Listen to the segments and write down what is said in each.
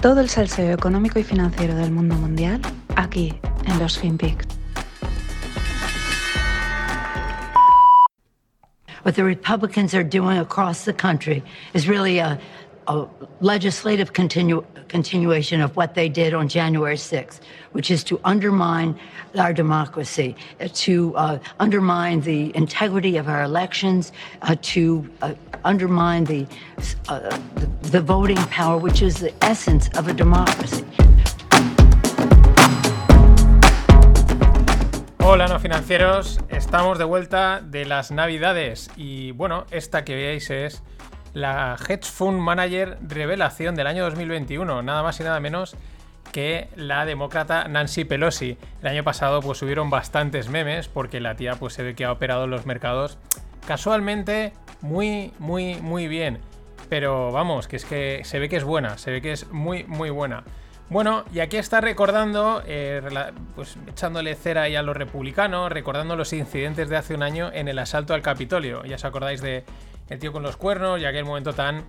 Todo el salseo económico y financiero del mundo mundial aquí en los FinPix. What the Republicans are doing across the country is really a, a legislative continu continuation of what they did on January 6th, which is to undermine our democracy, uh, to uh, undermine the integrity of our elections, uh, to uh, undermine the, uh, the, the voting power, which is the essence of a democracy. Hola no financieros, estamos de vuelta de las navidades y bueno, esta que veáis es la Hedge Fund Manager revelación del año 2021, nada más y nada menos que la demócrata Nancy Pelosi. El año pasado pues hubieron bastantes memes porque la tía pues se ve que ha operado los mercados casualmente muy muy muy bien. Pero vamos, que es que se ve que es buena, se ve que es muy muy buena. Bueno, y aquí está recordando, eh, pues echándole cera ahí a los republicanos, recordando los incidentes de hace un año en el asalto al Capitolio. Ya os acordáis de el tío con los cuernos y aquel momento tan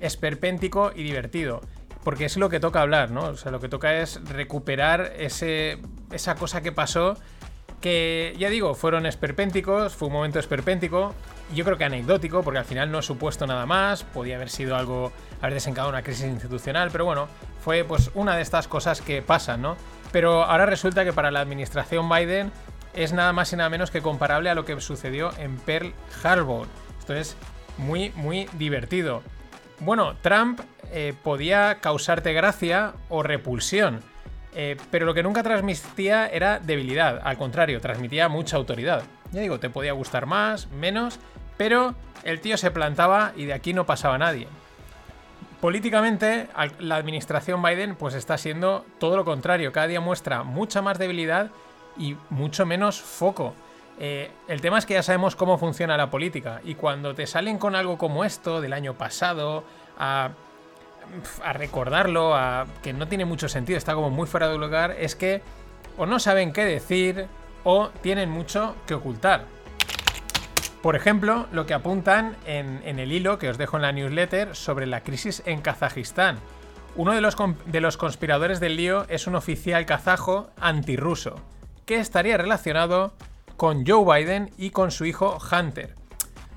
esperpéntico y divertido. Porque es lo que toca hablar, ¿no? O sea, lo que toca es recuperar ese, esa cosa que pasó. Que ya digo, fueron esperpénticos, fue un momento esperpéntico. Yo creo que anecdótico, porque al final no ha supuesto nada más. Podía haber sido algo, haber desencadenado una crisis institucional, pero bueno, fue pues una de estas cosas que pasan, ¿no? Pero ahora resulta que para la administración Biden es nada más y nada menos que comparable a lo que sucedió en Pearl Harbor. Esto es muy, muy divertido. Bueno, Trump eh, podía causarte gracia o repulsión, eh, pero lo que nunca transmitía era debilidad, al contrario, transmitía mucha autoridad. Ya digo, te podía gustar más, menos, pero el tío se plantaba y de aquí no pasaba nadie. Políticamente, la administración Biden pues está siendo todo lo contrario, cada día muestra mucha más debilidad y mucho menos foco. Eh, el tema es que ya sabemos cómo funciona la política y cuando te salen con algo como esto del año pasado, a, recordarlo, que no tiene mucho sentido, está como muy fuera de lugar, es que o no saben qué decir o tienen mucho que ocultar. Por ejemplo, lo que apuntan en, el hilo que os dejo en la newsletter sobre la crisis en Kazajistán. Uno de los conspiradores del lío es un oficial kazajo antirruso, que estaría relacionado con Joe Biden y con su hijo Hunter.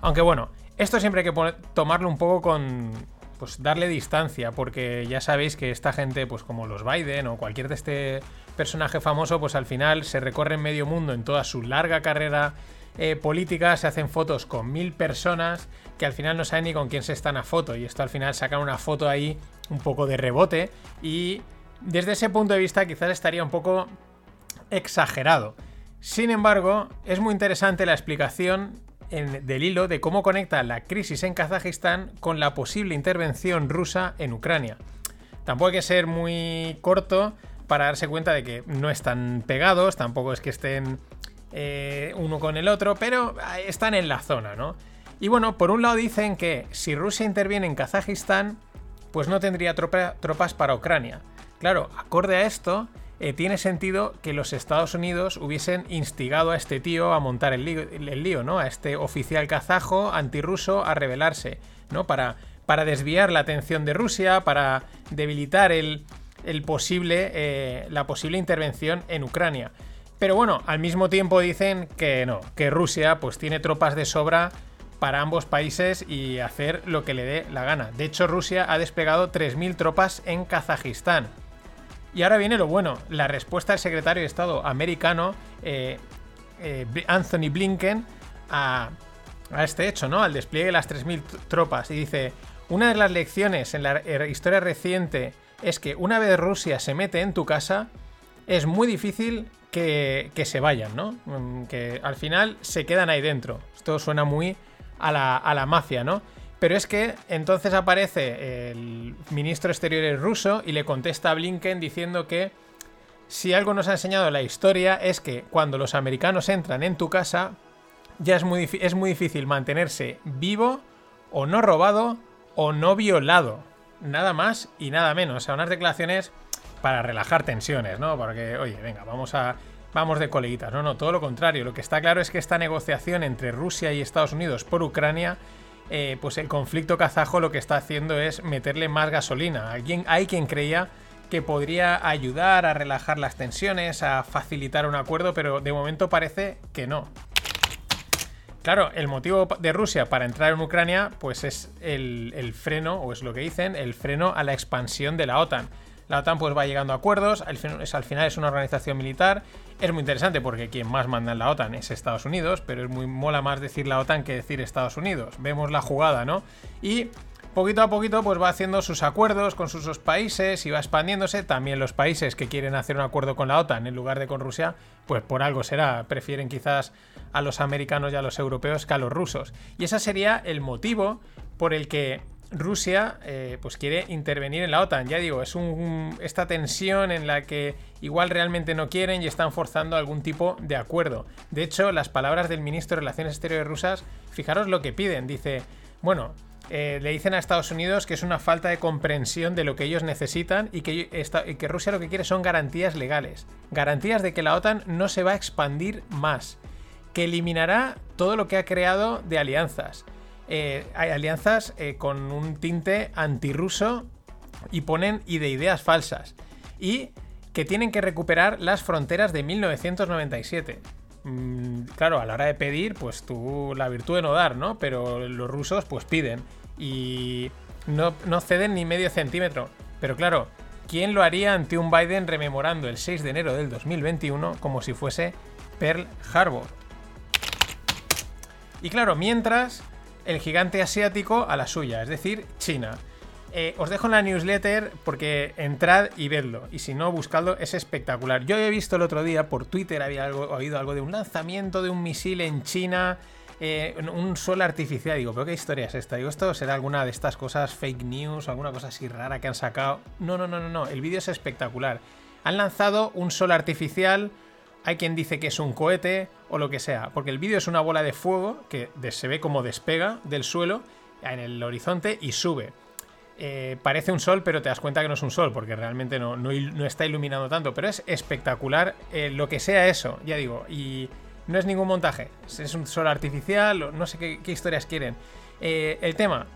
Aunque bueno, esto siempre hay que tomarlo un poco con, pues darle distancia, porque ya sabéis que esta gente, pues como los Biden o cualquier de este personaje famoso, pues al final se recorre en medio mundo en toda su larga carrera eh, política, se hacen fotos con mil personas que al final no saben ni con quién se están a foto, y esto al final sacan una foto ahí un poco de rebote, y desde ese punto de vista quizás estaría un poco exagerado. Sin embargo, es muy interesante la explicación del hilo de cómo conecta la crisis en Kazajistán con la posible intervención rusa en Ucrania. Tampoco hay que ser muy corto para darse cuenta de que no están pegados, tampoco es que estén eh, uno con el otro, pero están en la zona, ¿no? Y bueno, por un lado dicen que si Rusia interviene en Kazajistán, pues no tendría tropas para Ucrania. Claro, acorde a esto, eh, tiene sentido que los Estados Unidos hubiesen instigado a este tío a montar el lío, ¿no? A este oficial kazajo antirruso a rebelarse, ¿no? Para, para desviar la atención de Rusia, para debilitar el, posible, eh, la posible intervención en Ucrania. Pero bueno, al mismo tiempo dicen que no, que Rusia pues tiene tropas de sobra para ambos países y hacer lo que le dé la gana. De hecho, Rusia ha desplegado 3.000 tropas en Kazajistán. Y ahora viene lo bueno, la respuesta del secretario de Estado americano, eh, eh, Anthony Blinken, a, este hecho, ¿no? Al despliegue de las 3.000 tropas. Y dice, una de las lecciones en la historia reciente es que una vez Rusia se mete en tu casa, es muy difícil que, se vayan, ¿no? Mm, que al final se quedan ahí dentro. Esto suena muy a la, a la mafia, ¿no? Pero es que entonces aparece el ministro exterior ruso y le contesta a Blinken diciendo que si algo nos ha enseñado la historia es que cuando los americanos entran en tu casa, ya es muy, es muy difícil mantenerse vivo o no robado o no violado. Nada más y nada menos. O sea, unas declaraciones para relajar tensiones, ¿no? Porque, oye, venga, vamos a. Vamos de coleguitas. No, no, todo lo contrario. Lo que está claro es que esta negociación entre Rusia y Estados Unidos por Ucrania eh, pues el conflicto kazajo lo que está haciendo es meterle más gasolina. Alguien, hay quien creía que podría ayudar a relajar las tensiones, a facilitar un acuerdo, pero de momento parece que no. Claro, el motivo de Rusia para entrar en Ucrania, pues es el, freno, o es lo que dicen, el freno a la expansión de la OTAN. La OTAN pues va llegando a acuerdos, al, final es una organización militar, es muy interesante porque quien más manda en la OTAN es Estados Unidos, pero es muy mola más decir la OTAN que decir Estados Unidos. Vemos la jugada, ¿no? Y poquito a poquito pues va haciendo sus acuerdos con sus países y va expandiéndose. También los países que quieren hacer un acuerdo con la OTAN en lugar de con Rusia, pues por algo será. Prefieren quizás a los americanos y a los europeos que a los rusos. Y ese sería el motivo por el que Rusia eh, pues quiere intervenir en la OTAN. Ya digo, es un, esta tensión en la que igual realmente no quieren y están forzando algún tipo de acuerdo. De hecho, las palabras del ministro de Relaciones Exteriores rusas, fijaros lo que piden. Dice, bueno, eh, le dicen a Estados Unidos que es una falta de comprensión de lo que ellos necesitan y que, y que Rusia lo que quiere son garantías legales. Garantías de que la OTAN no se va a expandir más que eliminará todo lo que ha creado de alianzas. Eh, hay alianzas eh, con un tinte antirruso y ponen y de ideas falsas. Y que tienen que recuperar las fronteras de 1997. Mm, claro, a la hora de pedir, pues tú la virtud de no dar, ¿no? Pero los rusos pues piden y no, no ceden ni medio centímetro. Pero claro, ¿quién lo haría ante un Biden rememorando el 6 de enero del 2021 como si fuese Pearl Harbor? Y claro, mientras el gigante asiático a la suya, es decir, China. Eh, os dejo en la newsletter porque entrad y vedlo. Y si no, buscadlo, es espectacular. Yo he visto el otro día por Twitter, había algo, oído algo de un lanzamiento de un misil en China, eh, un sol artificial. Digo, ¿pero qué historia es esta? Digo, ¿esto será alguna de estas cosas fake news, alguna cosa así rara que han sacado? No, no, no, no, no. El vídeo es espectacular. Han lanzado un sol artificial hay quien dice que es un cohete o lo que sea, porque el vídeo es una bola de fuego que se ve como despega del suelo en el horizonte y sube. Eh, parece un sol, pero te das cuenta que no es un sol, porque realmente no, no, está iluminando tanto, pero es espectacular eh, lo que sea eso, ya digo, y no es ningún montaje, es un sol artificial, no sé qué, historias quieren. Eh, el tema,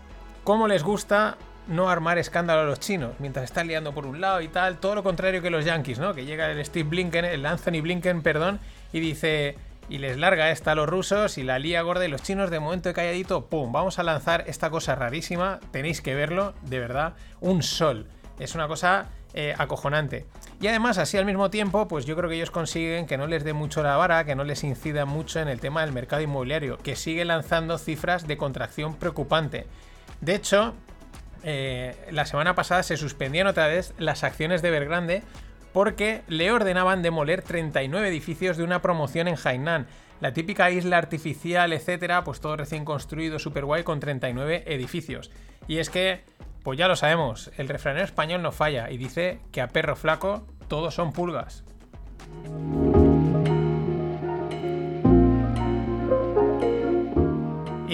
¿cómo les gusta no armar escándalo a los chinos mientras están liando por un lado y tal. Todo lo contrario que los yankees, ¿no? Que llega el Steve Blinken, el Anthony Blinken, perdón, y dice. Y les larga esta a los rusos y la lía gorda y los chinos de momento de calladito, ¡pum! Vamos a lanzar esta cosa rarísima, tenéis que verlo, de verdad, un sol. Es una cosa eh, acojonante. Y además, así al mismo tiempo, pues yo creo que ellos consiguen que no les dé mucho la vara, que no les incida mucho en el tema del mercado inmobiliario, que sigue lanzando cifras de contracción preocupante. De hecho, eh, la semana pasada se suspendían otra vez las acciones de Evergrande porque le ordenaban demoler 39 edificios de una promoción en Hainan. La típica isla artificial, etcétera, pues todo recién construido, super guay, con 39 edificios. Y es que, pues ya lo sabemos, el refranero español no falla y dice que a perro flaco todos son pulgas.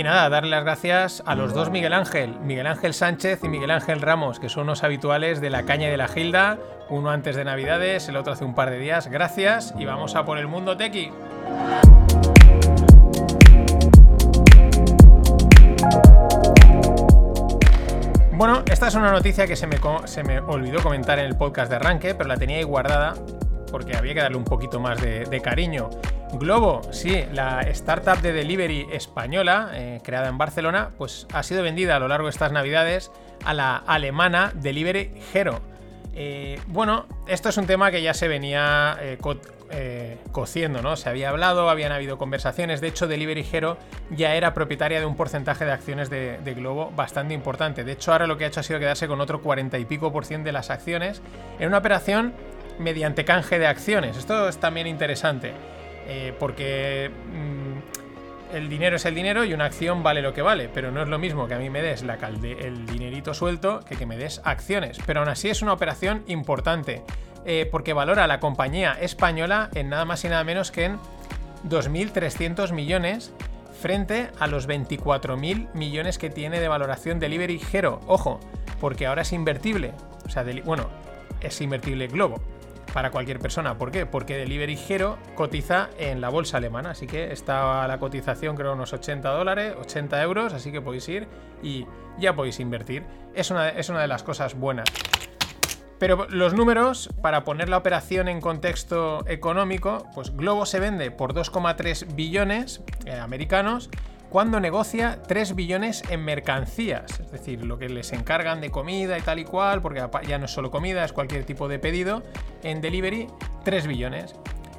Y nada, darle las gracias a los dos Miguel Ángel, Miguel Ángel Sánchez y Miguel Ángel Ramos, que son unos habituales de la caña y de la gilda, uno antes de Navidades, el otro hace un par de días. Gracias y vamos a por el mundo tequi. Bueno, esta es una noticia que se me, se me olvidó comentar en el podcast de arranque, pero la tenía ahí guardada porque había que darle un poquito más de, cariño. Globo, sí, la startup de delivery española, eh, creada en Barcelona, pues ha sido vendida a lo largo de estas navidades a la alemana Delivery Hero. Eh, bueno, esto es un tema que ya se venía eh, cociendo, ¿no? Se había hablado, habían habido conversaciones. De hecho, Delivery Hero ya era propietaria de un porcentaje de acciones de, de, Globo bastante importante. De hecho, ahora lo que ha hecho ha sido quedarse con otro 40 y pico por cien de las acciones en una operación mediante canje de acciones. Esto es también interesante, eh, porque mm, el dinero es el dinero y una acción vale lo que vale, pero no es lo mismo que a mí me des el dinerito suelto que que me des acciones. Pero aún así es una operación importante, eh, porque valora a la compañía española en nada más y nada menos que en 2.300 millones frente a los 24.000 millones que tiene de valoración Delivery Hero. Ojo, porque ahora es invertible. O sea, bueno, es invertible Globo para cualquier persona. ¿Por qué? Porque Delivery Hero cotiza en la bolsa alemana, así que está la cotización creo unos 80 dólares, 80 euros, así que podéis ir y ya podéis invertir. Es una, es una de las cosas buenas. Pero los números, para poner la operación en contexto económico, pues Globo se vende por 2,3 billones eh, americanos cuando negocia 3 billones en mercancías, es decir, lo que les encargan de comida y tal y cual, porque ya no es solo comida, es cualquier tipo de pedido, en delivery 3 billones.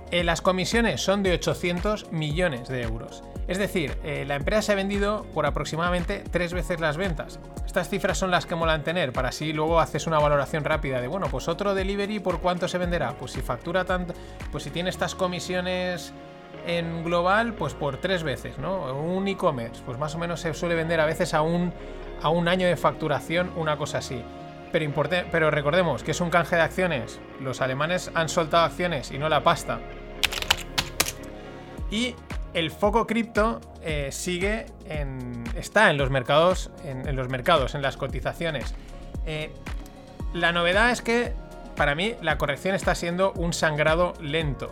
Eh, las comisiones son de 800 millones de euros. Es decir, eh, la empresa se ha vendido por aproximadamente tres veces las ventas. Estas cifras son las que molan tener, para así luego haces una valoración rápida de, bueno, pues otro delivery, ¿por cuánto se venderá? Pues si factura tanto, pues si tiene estas comisiones en global, pues por tres veces, ¿no? Un e-commerce, pues más o menos se suele vender a veces a un, a un año de facturación, una cosa así. Pero, pero recordemos que es un canje de acciones. Los alemanes han soltado acciones y no la pasta. Y el foco cripto eh, sigue en. está en los mercados. En, los mercados, en las cotizaciones. Eh, la novedad es que. Para mí, la corrección está siendo un sangrado lento.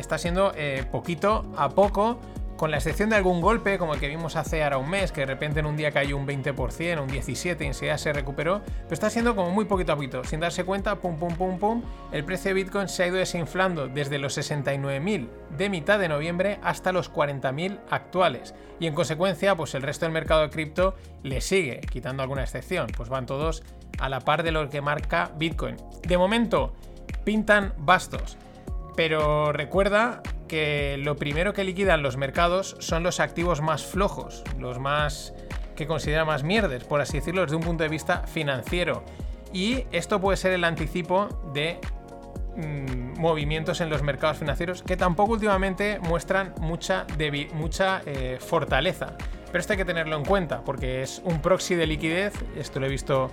Está siendo eh, poquito a poco con la excepción de algún golpe, como el que vimos hace ahora un mes, que de repente en un día cayó un 20%, un 17% y enseguida se recuperó, pero está siendo como muy poquito a poquito, sin darse cuenta, pum, pum, pum, pum, el precio de Bitcoin se ha ido desinflando desde los 69.000 de mitad de noviembre hasta los 40.000 actuales. Y en consecuencia, pues el resto del mercado de cripto le sigue, quitando alguna excepción, pues van todos a la par de lo que marca Bitcoin. De momento, pintan bastos. Pero recuerda que lo primero que liquidan los mercados son los activos más flojos, los más que considera más mierdes, por así decirlo, desde un punto de vista financiero. Y esto puede ser el anticipo de mm, movimientos en los mercados financieros que tampoco últimamente muestran mucha, mucha eh, fortaleza. Pero esto hay que tenerlo en cuenta porque es un proxy de liquidez, esto lo he visto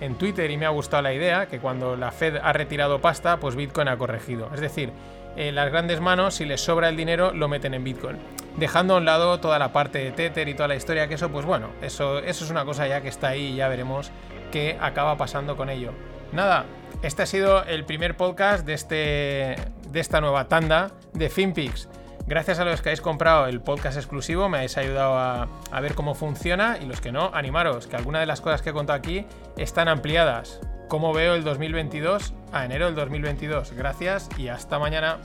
en Twitter y me ha gustado la idea que cuando la Fed ha retirado pasta, pues Bitcoin ha corregido. Es decir, las grandes manos, si les sobra el dinero, lo meten en Bitcoin. Dejando a un lado toda la parte de Tether y toda la historia, que eso, pues bueno, eso, eso es una cosa ya que está ahí y ya veremos qué acaba pasando con ello. Nada, este ha sido el primer podcast de, este, de esta nueva tanda de FinPix. Gracias a los que habéis comprado el podcast exclusivo, me habéis ayudado a, ver cómo funciona y los que no, animaros, que algunas de las cosas que he contado aquí están ampliadas. ¿Cómo veo el 2022? A enero del 2022. Gracias y hasta mañana.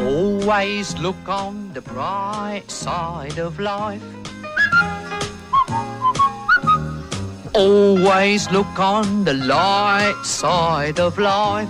Always look on the bright side of life. Always look on the light side of life.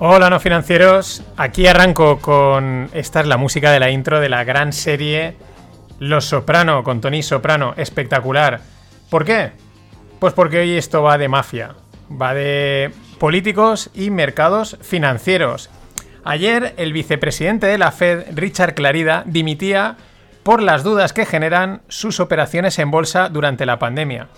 Hola no financieros, aquí arranco con... Esta es la música de la intro de la gran serie Los Soprano, con Tony Soprano, espectacular. ¿Por qué? Pues porque hoy esto va de mafia, va de políticos y mercados financieros. Ayer el vicepresidente de la Fed, Richard Clarida, dimitía por las dudas que generan sus operaciones en bolsa durante la pandemia.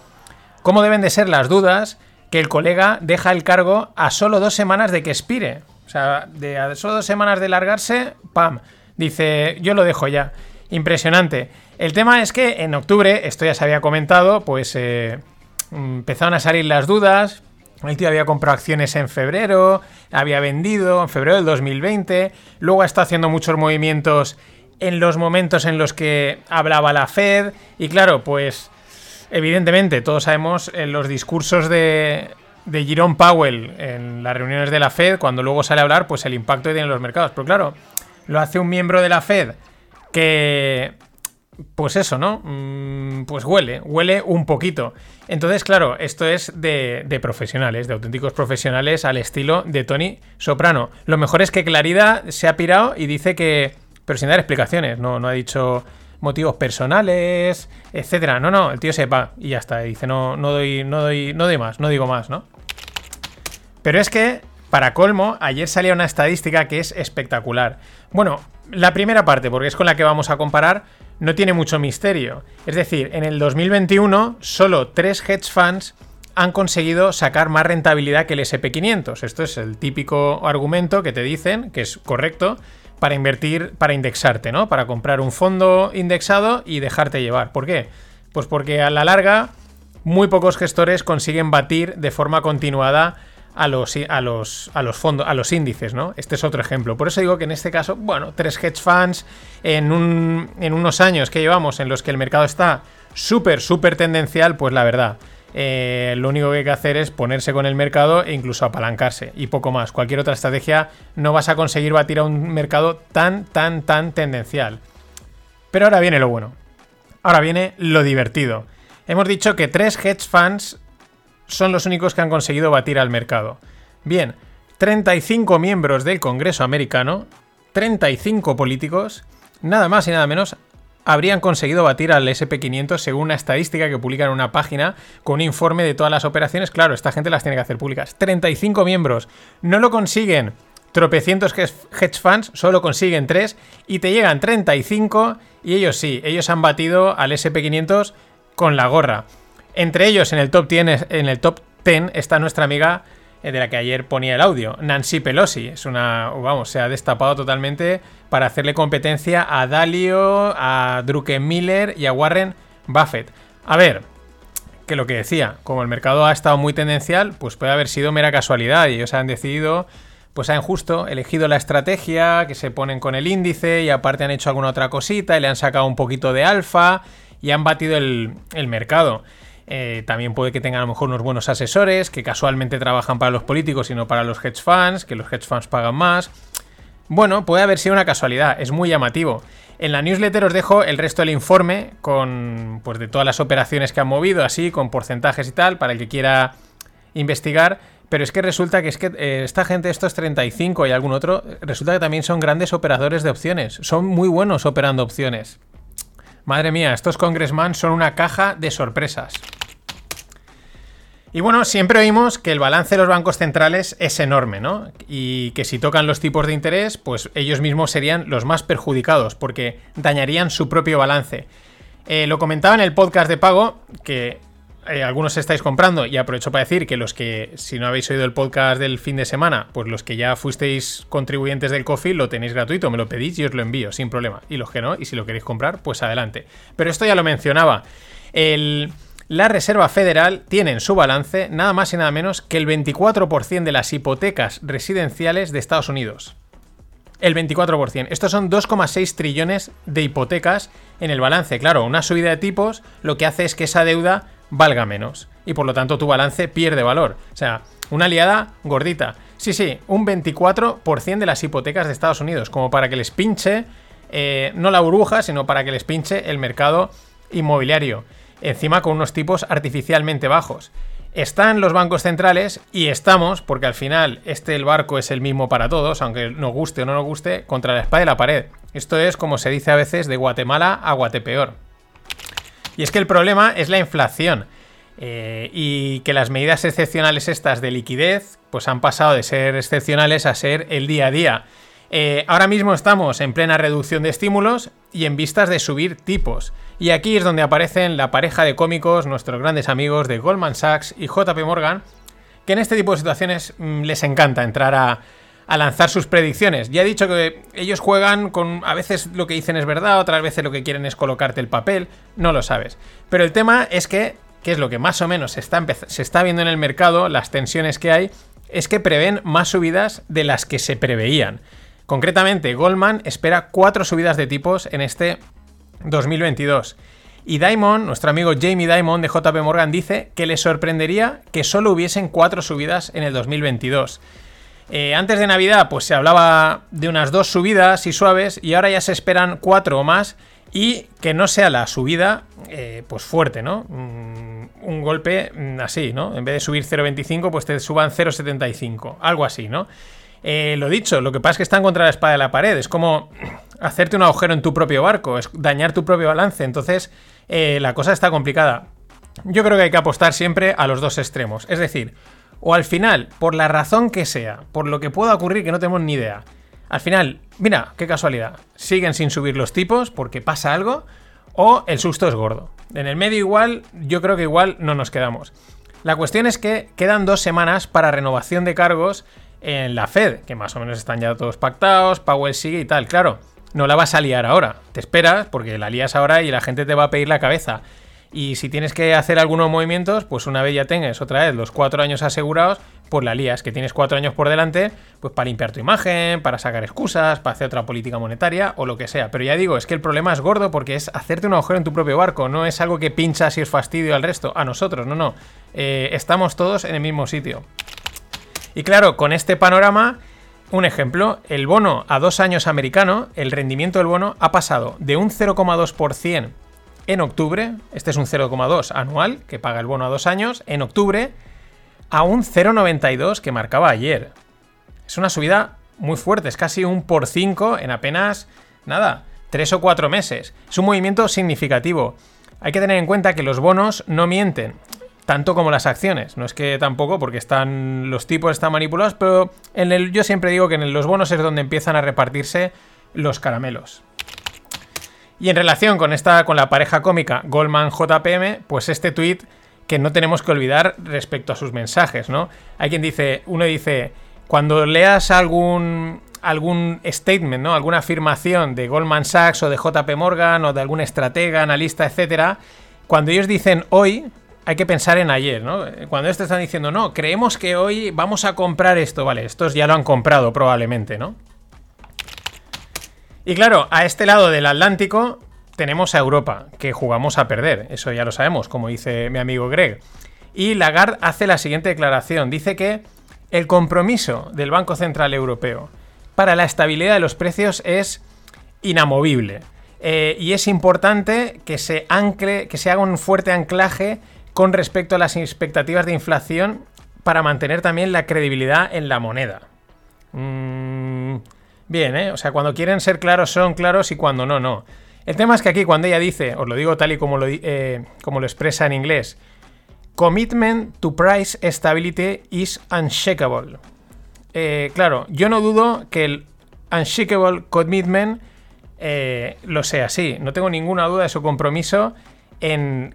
¿Cómo deben de ser las dudas? Que el colega deja el cargo a solo dos semanas de que expire. O sea, de a solo dos semanas de largarse, ¡pam! Dice, yo lo dejo ya. Impresionante. El tema es que en octubre, esto ya se había comentado, pues eh, empezaron a salir las dudas. El tío había comprado acciones en febrero, había vendido en febrero del 2020, luego estado haciendo muchos movimientos en los momentos en los que hablaba la Fed. Y claro, pues Evidentemente, todos sabemos en los discursos de, de Jerome Powell en las reuniones de la Fed, cuando luego sale a hablar, pues el impacto que tienen los mercados. Pero claro, lo hace un miembro de la Fed que, pues eso, ¿no? Mm, pues huele, huele un poquito. Entonces, claro, esto es de, de, profesionales, de auténticos profesionales al estilo de Tony Soprano. Lo mejor es que Clarida se ha pirado y dice que, pero sin dar explicaciones, no, no ha dicho motivos personales, etcétera. No, no, el tío se va y ya está. Dice, no, no doy, no doy, no doy más, no digo más, ¿no? Pero es que, para colmo, ayer salía una estadística que es espectacular. Bueno, la primera parte, porque es con la que vamos a comparar, no tiene mucho misterio. Es decir, en el 2021, solo tres hedge funds han conseguido sacar más rentabilidad que el SP500. Esto es el típico argumento que te dicen, que es correcto, para invertir, para indexarte, ¿no? Para comprar un fondo indexado y dejarte llevar. ¿Por qué? Pues porque a la larga muy pocos gestores consiguen batir de forma continuada a los, a los, a los fondos, a los índices, ¿no? Este es otro ejemplo. Por eso digo que en este caso, bueno, tres hedge funds en, un, en unos años que llevamos en los que el mercado está súper, súper tendencial, pues la verdad. Eh, lo único que hay que hacer es ponerse con el mercado e incluso apalancarse y poco más. Cualquier otra estrategia no vas a conseguir batir a un mercado tan, tan, tan tendencial. Pero ahora viene lo bueno. Ahora viene lo divertido. Hemos dicho que tres hedge funds son los únicos que han conseguido batir al mercado. Bien, 35 miembros del Congreso americano, 35 políticos, nada más y nada menos, habrían conseguido batir al SP500 según una estadística que publican en una página con un informe de todas las operaciones. Claro, esta gente las tiene que hacer públicas. 35 miembros. No lo consiguen tropecientos hedge funds, solo consiguen 3 y te llegan 35 y ellos sí, ellos han batido al SP500 con la gorra. Entre ellos, en el top 10, en el top 10 está nuestra amiga de la que ayer ponía el audio, Nancy Pelosi. Es una, vamos, se ha destapado totalmente para hacerle competencia a Dalio, a Druckenmiller y a Warren Buffett. A ver, que lo que decía, como el mercado ha estado muy tendencial, pues puede haber sido mera casualidad y ellos han decidido, pues han justo elegido la estrategia, que se ponen con el índice y aparte han hecho alguna otra cosita y le han sacado un poquito de alfa y han batido el, el mercado. Eh, también puede que tengan a lo mejor unos buenos asesores que casualmente trabajan para los políticos y no para los hedge funds, que los hedge funds pagan más. Bueno, puede haber sido una casualidad, es muy llamativo. En la newsletter os dejo el resto del informe con pues de todas las operaciones que han movido, así con porcentajes y tal, para el que quiera investigar. Pero es que resulta que es que eh, esta gente, estos 35 y algún otro, resulta que también son grandes operadores de opciones. Son muy buenos operando opciones. Madre mía, estos congressman son una caja de sorpresas. Y bueno, siempre oímos que el balance de los bancos centrales es enorme, ¿no? Y que si tocan los tipos de interés, pues ellos mismos serían los más perjudicados, porque dañarían su propio balance. Eh, lo comentaba en el podcast de pago, que eh, algunos estáis comprando, y aprovecho para decir que los que, si no habéis oído el podcast del fin de semana, pues los que ya fuisteis contribuyentes del coffee, lo tenéis gratuito, me lo pedís y os lo envío, sin problema. Y los que no, y si lo queréis comprar, pues adelante. Pero esto ya lo mencionaba. El la Reserva Federal tiene en su balance nada más y nada menos que el 24% de las hipotecas residenciales de Estados Unidos. El 24%. Estos son 2,6 trillones de hipotecas en el balance. Claro, una subida de tipos lo que hace es que esa deuda valga menos. Y por lo tanto tu balance pierde valor. O sea, una aliada gordita. Sí, sí, un 24% de las hipotecas de Estados Unidos. Como para que les pinche, eh, no la burbuja, sino para que les pinche el mercado inmobiliario encima con unos tipos artificialmente bajos. Están los bancos centrales y estamos, porque al final este el barco es el mismo para todos, aunque nos guste o no nos guste, contra la espada y la pared. Esto es como se dice a veces de Guatemala a Guatepeor. Y es que el problema es la inflación. Eh, y que las medidas excepcionales estas de liquidez pues han pasado de ser excepcionales a ser el día a día. Eh, ahora mismo estamos en plena reducción de estímulos y en vistas de subir tipos. Y aquí es donde aparecen la pareja de cómicos, nuestros grandes amigos de Goldman Sachs y JP Morgan, que en este tipo de situaciones mm, les encanta entrar a, lanzar sus predicciones. Ya he dicho que ellos juegan con. A veces lo que dicen es verdad, otras veces lo que quieren es colocarte el papel, no lo sabes. Pero el tema es que, que es lo que más o menos se está, se está viendo en el mercado, las tensiones que hay, es que prevén más subidas de las que se preveían. Concretamente, Goldman espera cuatro subidas de tipos en este 2022. Y Diamond, nuestro amigo Jamie Diamond de JP Morgan, dice que le sorprendería que solo hubiesen cuatro subidas en el 2022. Eh, antes de Navidad, pues se hablaba de unas dos subidas y suaves, y ahora ya se esperan cuatro o más, y que no sea la subida, eh, pues fuerte, ¿no? Mm, un golpe mm, así, ¿no? En vez de subir 0,25, pues te suban 0,75, algo así, ¿no? Eh, lo dicho, lo que pasa es que están contra la espada de la pared. Es como hacerte un agujero en tu propio barco, es dañar tu propio balance. Entonces, eh, la cosa está complicada. Yo creo que hay que apostar siempre a los dos extremos. Es decir, o al final, por la razón que sea, por lo que pueda ocurrir que no tenemos ni idea, al final, mira, qué casualidad, siguen sin subir los tipos porque pasa algo, o el susto es gordo. En el medio igual, yo creo que igual no nos quedamos. La cuestión es que quedan dos semanas para renovación de cargos en la Fed, que más o menos están ya todos pactados, Powell sigue y tal. Claro, no la vas a liar ahora. Te esperas porque la lías ahora y la gente te va a pedir la cabeza. Y si tienes que hacer algunos movimientos, pues una vez ya tengas otra vez los cuatro años asegurados, pues la lías, que tienes cuatro años por delante, pues para limpiar tu imagen, para sacar excusas, para hacer otra política monetaria o lo que sea. Pero ya digo, es que el problema es gordo porque es hacerte un agujero en tu propio barco, no es algo que pinchas y es fastidio al resto, a nosotros, no, no. Eh, estamos todos en el mismo sitio. Y claro, con este panorama, un ejemplo, el bono a dos años americano, el rendimiento del bono ha pasado de un 0,2% en octubre, este es un 0,2 anual que paga el bono a dos años, en octubre, a un 0,92 que marcaba ayer. Es una subida muy fuerte, es casi un por 5 en apenas, nada, 3 o 4 meses. Es un movimiento significativo. Hay que tener en cuenta que los bonos no mienten tanto como las acciones. No es que tampoco, porque están los tipos están manipulados, pero en el, yo siempre digo que en los bonos es donde empiezan a repartirse los caramelos. Y en relación con esta, con la pareja cómica Goldman JPM, pues este tweet que no tenemos que olvidar respecto a sus mensajes, ¿no? Hay quien dice, uno dice, cuando leas algún algún statement, ¿no? Alguna afirmación de Goldman Sachs o de JP Morgan o de algún estratega, analista, etcétera, cuando ellos dicen hoy, hay que pensar en ayer, ¿no? Cuando estos están diciendo, no, creemos que hoy vamos a comprar esto, vale, estos ya lo han comprado probablemente, ¿no? Y claro, a este lado del Atlántico tenemos a Europa, que jugamos a perder, eso ya lo sabemos, como dice mi amigo Greg. Y Lagarde hace la siguiente declaración, dice que el compromiso del Banco Central Europeo para la estabilidad de los precios es inamovible. Eh, y es importante que se ancle, que se haga un fuerte anclaje con respecto a las expectativas de inflación para mantener también la credibilidad en la moneda. Mm, bien, ¿eh? O sea, cuando quieren ser claros son claros y cuando no, no. El tema es que aquí cuando ella dice, os lo digo tal y como lo, eh, expresa en inglés, Commitment to price stability is unshakable. Eh, claro, yo no dudo que el unshakable commitment eh, lo sea así. No tengo ninguna duda de su compromiso en,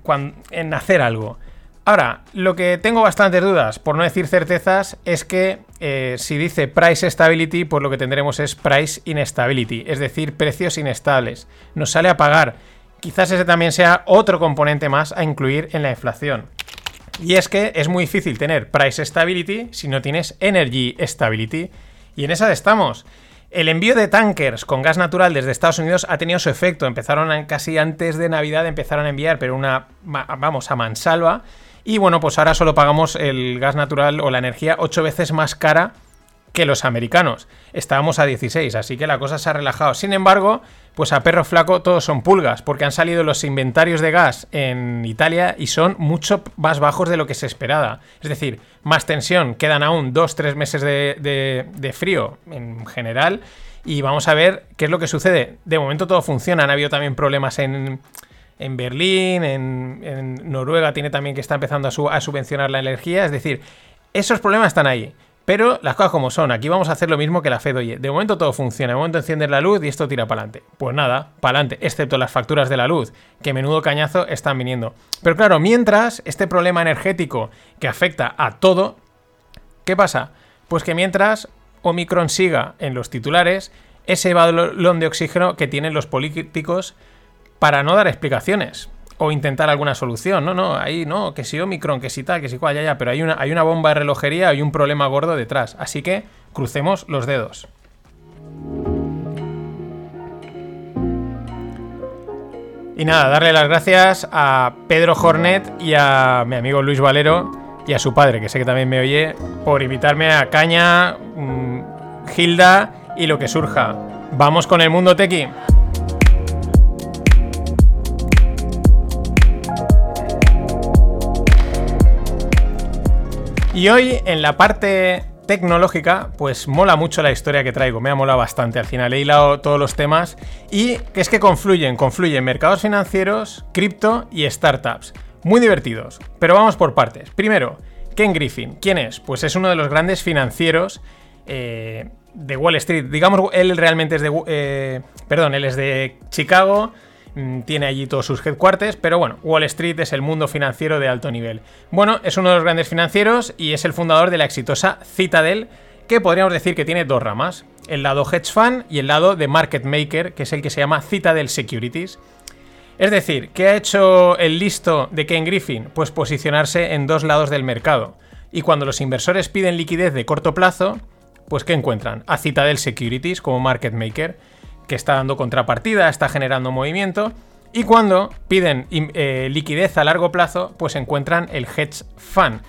hacer algo. Ahora, lo que tengo bastantes dudas, por no decir certezas, es que eh, si dice price stability, pues lo que tendremos es price instability, es decir, precios inestables. Nos sale a pagar. Quizás ese también sea otro componente más a incluir en la inflación. Y es que es muy difícil tener price stability si no tienes energy stability. Y en esa estamos. El envío de tankers con gas natural desde Estados Unidos ha tenido su efecto. Empezaron casi antes de Navidad, empezaron a enviar, pero una, vamos, a mansalva. Y bueno, pues ahora solo pagamos el gas natural o la energía ocho veces más cara que los americanos. Estábamos a 16, así que la cosa se ha relajado. Sin embargo, pues a perro flaco todos son pulgas, porque han salido los inventarios de gas en Italia y son mucho más bajos de lo que se esperaba. Es decir, más tensión, quedan aún 2-3 meses de, frío en general y vamos a ver qué es lo que sucede. De momento todo funciona, han habido también problemas en, Berlín, en, Noruega tiene también que está empezando a subvencionar la energía, es decir, esos problemas están ahí. Pero las cosas como son, aquí vamos a hacer lo mismo que la Fed oye. De momento todo funciona, de momento enciendes la luz y esto tira para adelante. Pues nada, para adelante, excepto las facturas de la luz, que menudo cañazo están viniendo. Pero claro, mientras este problema energético que afecta a todo, ¿qué pasa? Pues que mientras Omicron siga en los titulares, ese balón de oxígeno que tienen los políticos para no dar explicaciones o intentar alguna solución. No, no, ahí no, que si Omicron, que si tal, que si cual, ya, ya, pero hay una, hay una bomba de relojería y un problema gordo detrás. Así que crucemos los dedos. Y nada, darle las gracias a Pedro Hornet y a mi amigo Luis Valero y a su padre, que sé que también me oye, por invitarme a Caña, mm, Gilda y lo que surja. Vamos con el mundo tequi. Y hoy, en la parte tecnológica, pues mola mucho la historia que traigo, me ha molado bastante al final, he hilado todos los temas y es que confluyen, confluyen mercados financieros, cripto y startups. Muy divertidos, pero vamos por partes. Primero, Ken Griffin, ¿quién es? Pues es uno de los grandes financieros eh, de Wall Street. Digamos, él realmente es de... Eh, perdón, él es de Chicago, tiene allí todos sus headquarters, pero bueno, Wall Street es el mundo financiero de alto nivel. Bueno, es uno de los grandes financieros y es el fundador de la exitosa Citadel, que podríamos decir que tiene dos ramas, el lado hedge fund y el lado de market maker, que es el que se llama Citadel Securities. Es decir, ¿qué ha hecho el listo de Ken Griffin? Pues posicionarse en dos lados del mercado. Y cuando los inversores piden liquidez de corto plazo, pues ¿qué encuentran? A Citadel Securities como market maker que está dando contrapartida, está generando movimiento. Y cuando piden eh, liquidez a largo plazo, pues encuentran el hedge fund.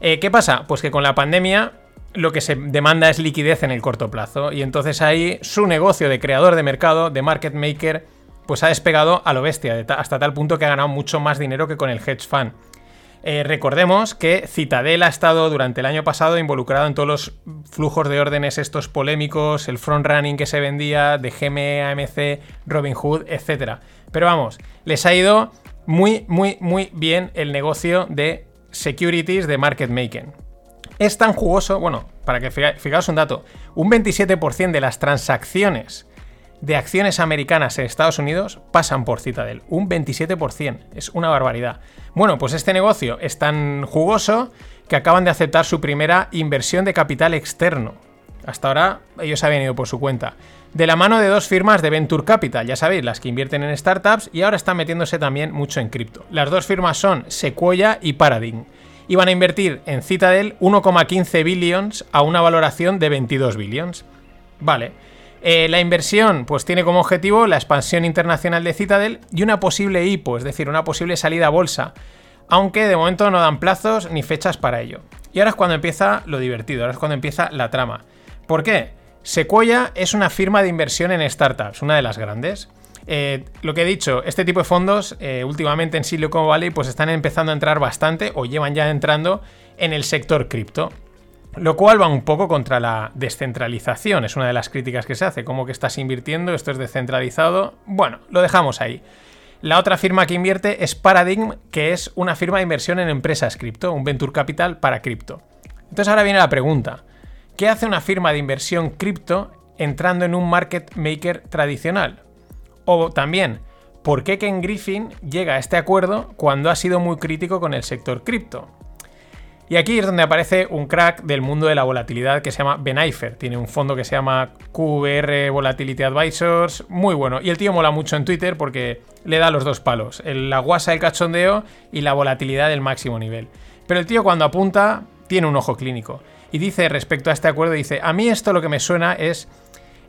Eh, ¿Qué pasa? Pues que con la pandemia lo que se demanda es liquidez en el corto plazo. Y entonces ahí su negocio de creador de mercado, de market maker, pues ha despegado a lo bestia, hasta tal punto que ha ganado mucho más dinero que con el hedge fund. Eh, recordemos que Citadel ha estado durante el año pasado involucrado en todos los flujos de órdenes estos polémicos, el front running que se vendía de GME, AMC, Robinhood, etc. Pero vamos, les ha ido muy, muy, muy bien el negocio de securities de market making. Es tan jugoso, bueno, para que fijaos un dato, un 27% de las transacciones de acciones americanas en Estados Unidos pasan por Citadel. Un 27%. Es una barbaridad. Bueno, pues este negocio es tan jugoso que acaban de aceptar su primera inversión de capital externo. Hasta ahora ellos habían ido por su cuenta. De la mano de dos firmas de Venture Capital, ya sabéis, las que invierten en startups y ahora están metiéndose también mucho en cripto. Las dos firmas son Sequoia y Paradigm. Y van a invertir en Citadel 1,15 billions a una valoración de 22 billions. Vale. Eh, la inversión pues tiene como objetivo la expansión internacional de Citadel y una posible IPO, es decir, una posible salida a bolsa, aunque de momento no dan plazos ni fechas para ello. Y ahora es cuando empieza lo divertido, ahora es cuando empieza la trama. ¿Por qué? Sequoia es una firma de inversión en startups, una de las grandes. Eh, lo que he dicho, este tipo de fondos eh, últimamente en Silicon Valley pues están empezando a entrar bastante o llevan ya entrando en el sector cripto. Lo cual va un poco contra la descentralización, es una de las críticas que se hace, como que estás invirtiendo, esto es descentralizado. Bueno, lo dejamos ahí. La otra firma que invierte es Paradigm, que es una firma de inversión en empresas cripto, un venture capital para cripto. Entonces ahora viene la pregunta, ¿qué hace una firma de inversión cripto entrando en un market maker tradicional? O también, ¿por qué Ken Griffin llega a este acuerdo cuando ha sido muy crítico con el sector cripto? Y aquí es donde aparece un crack del mundo de la volatilidad que se llama Ben Eifer. Tiene un fondo que se llama QVR Volatility Advisors, muy bueno. Y el tío mola mucho en Twitter porque le da los dos palos, la guasa del cachondeo y la volatilidad del máximo nivel. Pero el tío cuando apunta tiene un ojo clínico. Y dice respecto a este acuerdo, dice, a mí esto lo que me suena es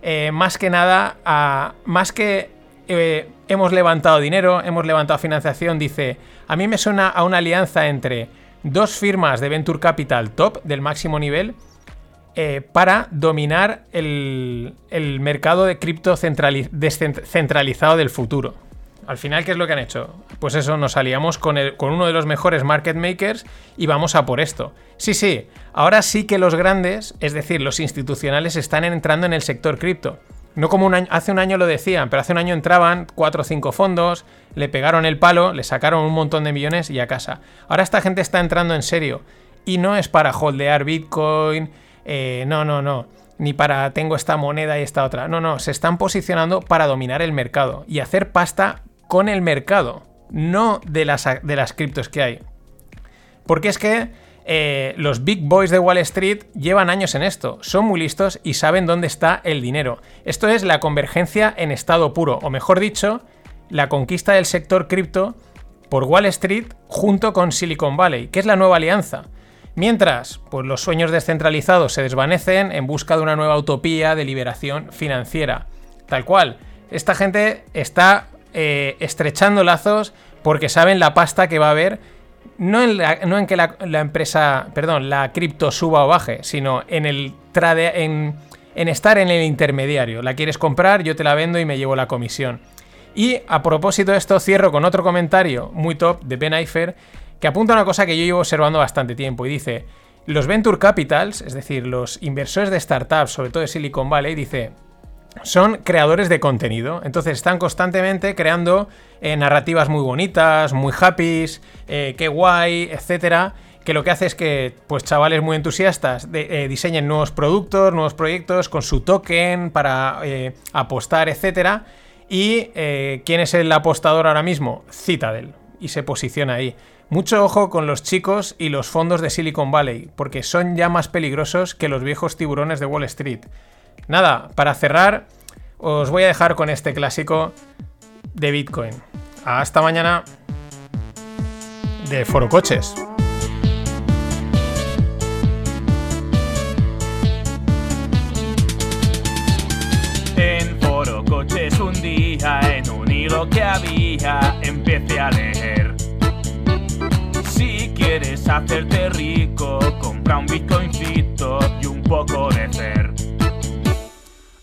eh, más que nada a... Más que eh, hemos levantado dinero, hemos levantado financiación, dice, a mí me suena a una alianza entre dos firmas de Venture Capital top del máximo nivel eh, para dominar el, mercado de cripto descentralizado del futuro. Al final, ¿qué es lo que han hecho? Pues eso, nos aliamos con, con uno de los mejores market makers y vamos a por esto. Sí, sí, ahora sí que los grandes, es decir, los institucionales, están entrando en el sector cripto. No como un año, hace un año lo decían, pero hace un año entraban cuatro o cinco fondos, le pegaron el palo, le sacaron un montón de millones y a casa. Ahora esta gente está entrando en serio. Y no es para holdear Bitcoin, eh, no, no, no. Ni para tengo esta moneda y esta otra. No, no, se están posicionando para dominar el mercado y hacer pasta con el mercado, no de las, de las criptos que hay. Porque es que eh, los big boys de Wall Street llevan años en esto, son muy listos y saben dónde está el dinero. Esto es la convergencia en estado puro, o mejor dicho, la conquista del sector cripto por Wall Street junto con Silicon Valley, que es la nueva alianza. Mientras, pues los sueños descentralizados se desvanecen en busca de una nueva utopía de liberación financiera. Tal cual, esta gente está eh, estrechando lazos porque saben la pasta que va a haber no en, que la, empresa, perdón, la cripto suba o baje, sino en el trade, en, estar en el intermediario. La quieres comprar, yo te la vendo y me llevo la comisión. Y a propósito de esto, cierro con otro comentario muy top de Ben Eifer, que apunta a una cosa que yo llevo observando bastante tiempo y dice, los Venture Capitals, es decir, los inversores de startups, sobre todo de Silicon Valley, dice, son creadores de contenido. Entonces están constantemente creando eh, narrativas muy bonitas, muy happy, eh, qué guay, etcétera. Que lo que hace es que, pues, chavales muy entusiastas eh, diseñen nuevos productos, nuevos proyectos con su token para apostar, etcétera. ¿Y quién es el apostador ahora mismo? Citadel. Y se posiciona ahí. Mucho ojo con los chicos y los fondos de Silicon Valley, porque son ya más peligrosos que los viejos tiburones de Wall Street. Nada, para cerrar, os voy a dejar con este clásico de Bitcoin. Hasta mañana de Foro Coches. En Foro Coches un día, en un hilo que había, empecé a leer. Si quieres hacerte rico, compra un bitcoincito y un poco de fer.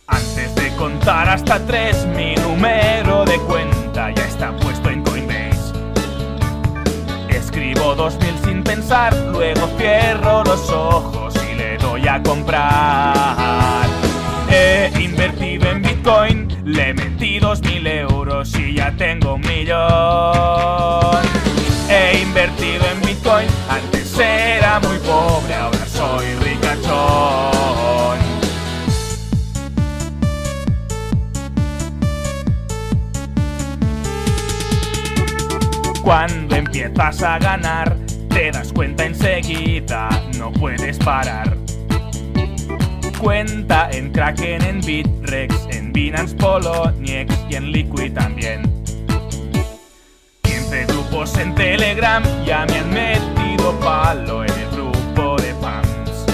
Antes de contar hasta tres, mi número de cuenta ya está puesto en Coinbase. Escribo 2000 sin pensar, luego cierro los ojos y le doy a comprar. He invertido en Bitcoin, le metí 2000 euros y ya tengo un millón. He invertido en Bitcoin, antes era muy pobre, ahora soy ricachón. Cuando empiezas a ganar, te das cuenta enseguida, no puedes parar. Cuenta en Kraken, en Bitrex, en Binance Poloniex y en Liquid también. 15 grupos en Telegram ya me han metido palo en el grupo de fans.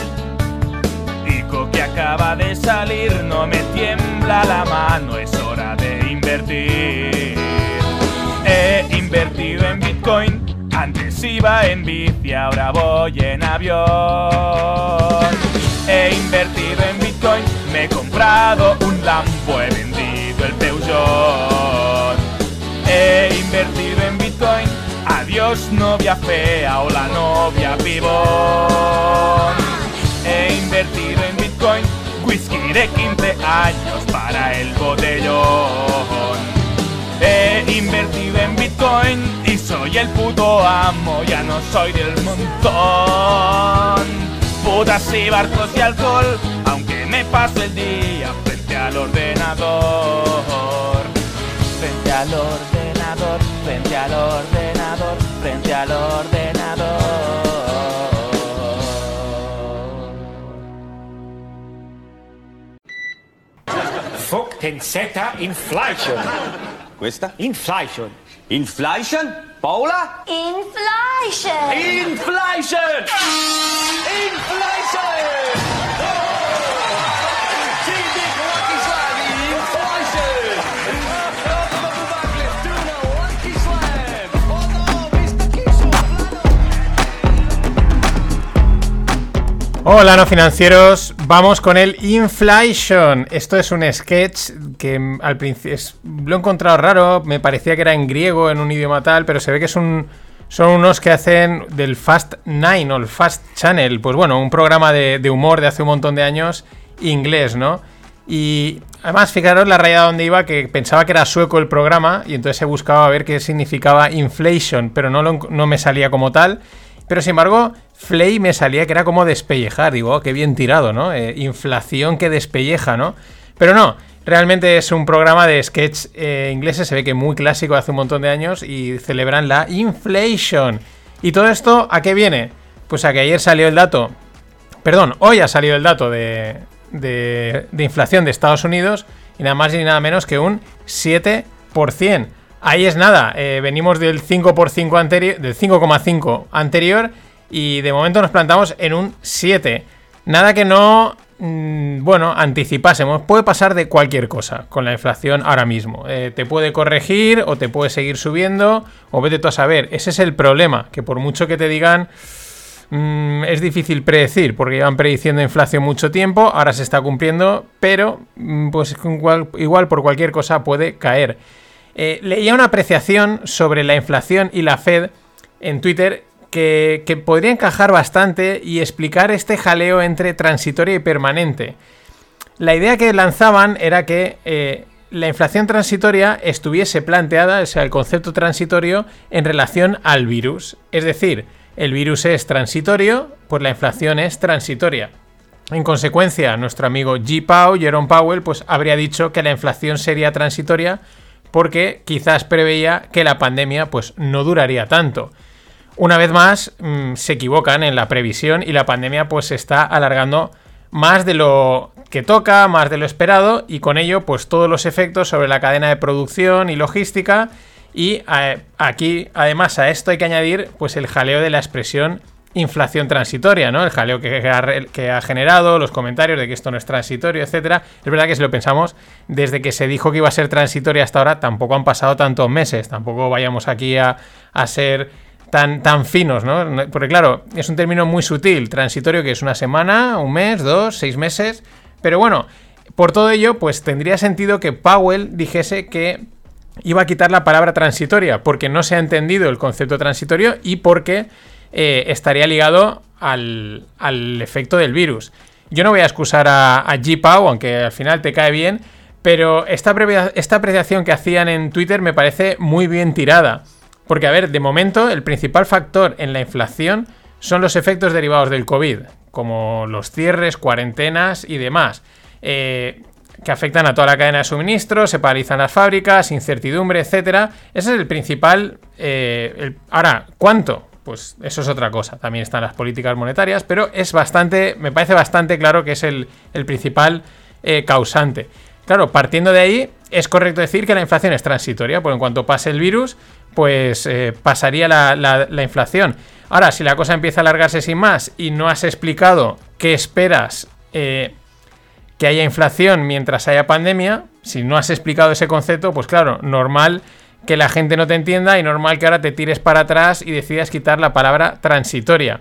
Ico que acaba de salir, no me tiembla la mano, es hora de invertir. He invertido en Bitcoin, antes iba en bici, ahora voy en avión. He invertido en Bitcoin, me he comprado un Lambo, he vendido el Peugeot. He invertido en Bitcoin, adiós novia fea o la novia pibón. He invertido en Bitcoin, whisky de 15 años para el botellón. He invertido en Bitcoin y soy el puto amo, ya no soy del montón. Putas y barcos y alcohol, aunque me paso el día frente al ordenador. Frente al ordenador, frente al ordenador, frente al ordenador. Fuck pensetta inflation. Questa? Inflation. Inflation? Paola? Inflation! Inflation! Inflation! Hola, no financieros. Vamos con el Inflation. Esto es un sketch que mm, al principio lo he encontrado raro. Me parecía que era en griego, en un idioma tal, pero se ve que es un, son unos que hacen del Fast Nine o el Fast Channel. Pues bueno, un programa de, humor de hace un montón de años, inglés, ¿no? Y además, fijaros la raya donde iba, que pensaba que era sueco el programa, y entonces he buscado a ver qué significaba inflation, pero no me salía como tal. Pero sin embargo, Flay me salía que era como despellejar. Digo, oh, qué bien tirado, ¿no? Eh, inflación que despelleja, ¿no? Pero no, realmente es un programa de sketch eh, ingleses, se ve que muy clásico hace un montón de años y celebran la inflation. ¿Y todo esto a qué viene? Pues a que ayer salió el dato, perdón, hoy ha salido el dato de, de, de inflación de Estados Unidos y nada más ni nada menos que un 7%. Ahí es nada, eh, venimos del 5%, anterior, del 5,5 anterior y de momento nos plantamos en un 7. Nada que no, mm, bueno, anticipásemos. Puede pasar de cualquier cosa con la inflación ahora mismo. Eh, te puede corregir o te puede seguir subiendo o vete tú a saber. Ese es el problema, que por mucho que te digan... Mm, es difícil predecir porque llevan prediciendo inflación mucho tiempo, ahora se está cumpliendo, pero mm, pues igual, por cualquier cosa puede caer. Eh, leía una apreciación sobre la inflación y la Fed en Twitter que, podría encajar bastante y explicar este jaleo entre transitoria y permanente. La idea que lanzaban era que eh, la inflación transitoria estuviese planteada, o sea, el concepto transitorio, en relación al virus. Es decir, el virus es transitorio, pues la inflación es transitoria. En consecuencia, nuestro amigo G. Pau, Jerome Powell, pues habría dicho que la inflación sería transitoria porque quizás preveía que la pandemia pues no duraría tanto. Una vez más, mm, se equivocan en la previsión y la pandemia pues se está alargando más de lo que toca, más de lo esperado y con ello pues todos los efectos sobre la cadena de producción y logística y aquí además a esto hay que añadir pues el jaleo de la expresión inflación transitoria, ¿no? El jaleo que, ha, generado, los comentarios de que esto no es transitorio, etcétera. Es verdad que si lo pensamos, desde que se dijo que iba a ser transitoria hasta ahora, tampoco han pasado tantos meses, tampoco vayamos aquí a ser tan, tan finos, ¿no? Porque claro, es un término muy sutil, transitorio, que es una semana, un mes, dos, seis meses. Pero bueno, por todo ello, pues tendría sentido que Powell dijese que iba a quitar la palabra transitoria, porque no se ha entendido el concepto transitorio y porque eh, estaría ligado al, al, efecto del virus. Yo no voy a excusar a, a G. Aunque al final te cae bien, pero esta, esta apreciación que hacían en Twitter me parece muy bien tirada. Porque, a ver, de momento el principal factor en la inflación son los efectos derivados del COVID, como los cierres, cuarentenas y demás, eh, que afectan a toda la cadena de suministro, se paralizan las fábricas, incertidumbre, etcétera. Ese es el principal. Eh, ahora, ¿cuánto? Pues eso es otra cosa. También están las políticas monetarias, pero es bastante, me parece bastante claro que es el, principal eh, causante. Claro, partiendo de ahí, es correcto decir que la inflación es transitoria, porque en cuanto pase el virus, pues eh, pasaría la, inflación. Ahora, si la cosa empieza a alargarse sin más y no has explicado qué esperas eh, que haya inflación mientras haya pandemia, si no has explicado ese concepto, pues claro, normal que la gente no te entienda y normal que ahora te tires para atrás y decidas quitar la palabra transitoria.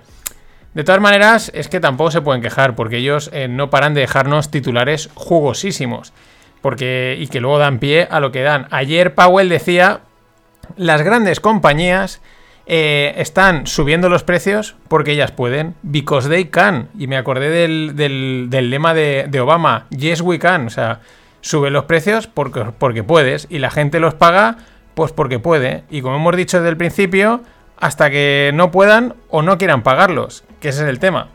De todas maneras, es que tampoco se pueden quejar porque ellos eh, no paran de dejarnos titulares jugosísimos. Porque, y que luego dan pie a lo que dan. Ayer Powell decía las grandes compañías eh, están subiendo los precios porque ellas pueden. Because they can. Y me acordé del, lema de, Obama. Yes, we can. O sea, sube los precios porque, porque puedes. Y la gente los paga pues porque puede. Y como hemos dicho desde el principio, hasta que no puedan o no quieran pagarlos. Que ese es el tema.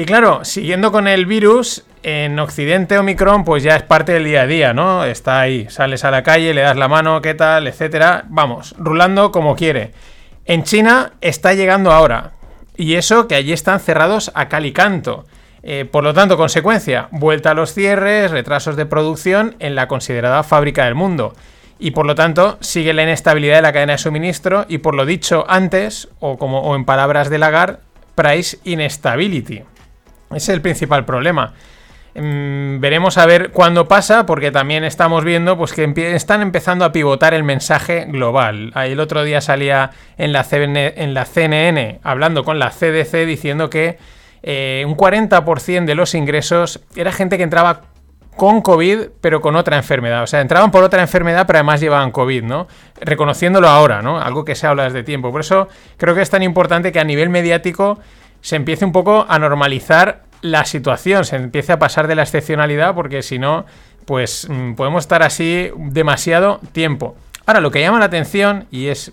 Y claro, siguiendo con el virus, en Occidente Omicron pues ya es parte del día a día, ¿no? Está ahí, sales a la calle, le das la mano, qué tal, etcétera. Vamos, rulando como quiere. En China está llegando ahora. Y eso que allí están cerrados a cal y canto. Eh, por lo tanto, consecuencia, vuelta a los cierres, retrasos de producción en la considerada fábrica del mundo. Y por lo tanto, sigue la inestabilidad de la cadena de suministro y por lo dicho antes, o como en palabras de Lagarde, price instability. Ese es el principal problema. Mm, veremos a ver cuándo pasa, porque también estamos viendo pues, que están empezando a pivotar el mensaje global. Ahí el otro día salía en la, la CNN hablando con la CDC diciendo que eh, un 40% de los ingresos era gente que entraba con COVID, pero con otra enfermedad. O sea, entraban por otra enfermedad, pero además llevaban COVID, ¿no? Reconociéndolo ahora, ¿no? Algo que se habla desde tiempo. Por eso creo que es tan importante que a nivel mediático se empiece un poco a normalizar la situación, se empiece a pasar de la excepcionalidad, porque si no, pues mm, podemos estar así demasiado tiempo. Ahora, lo que llama la atención y es,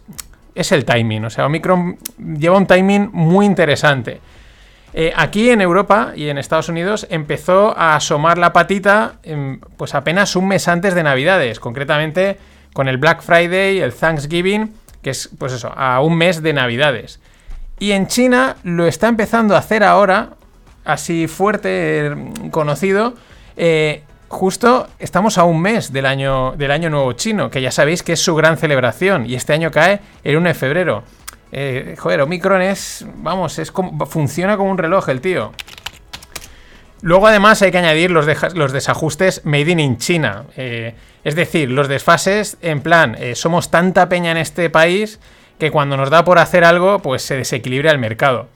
es el timing. O sea, Omicron lleva un timing muy interesante. Eh, aquí en Europa y en Estados Unidos empezó a asomar la patita pues apenas un mes antes de Navidades, concretamente con el Black Friday, el Thanksgiving, que es pues eso, a un mes de Navidades. Y en China lo está empezando a hacer ahora, así fuerte, conocido, eh, justo estamos a un mes del año, del año nuevo chino, que ya sabéis que es su gran celebración, y este año cae el 1 de febrero. Eh, joder, Omicron es, vamos, es como, funciona como un reloj el tío. Luego además hay que añadir los, los desajustes made in China. Eh, es decir, los desfases en plan, somos tanta peña en este país que cuando nos da por hacer algo, pues se desequilibra el mercado.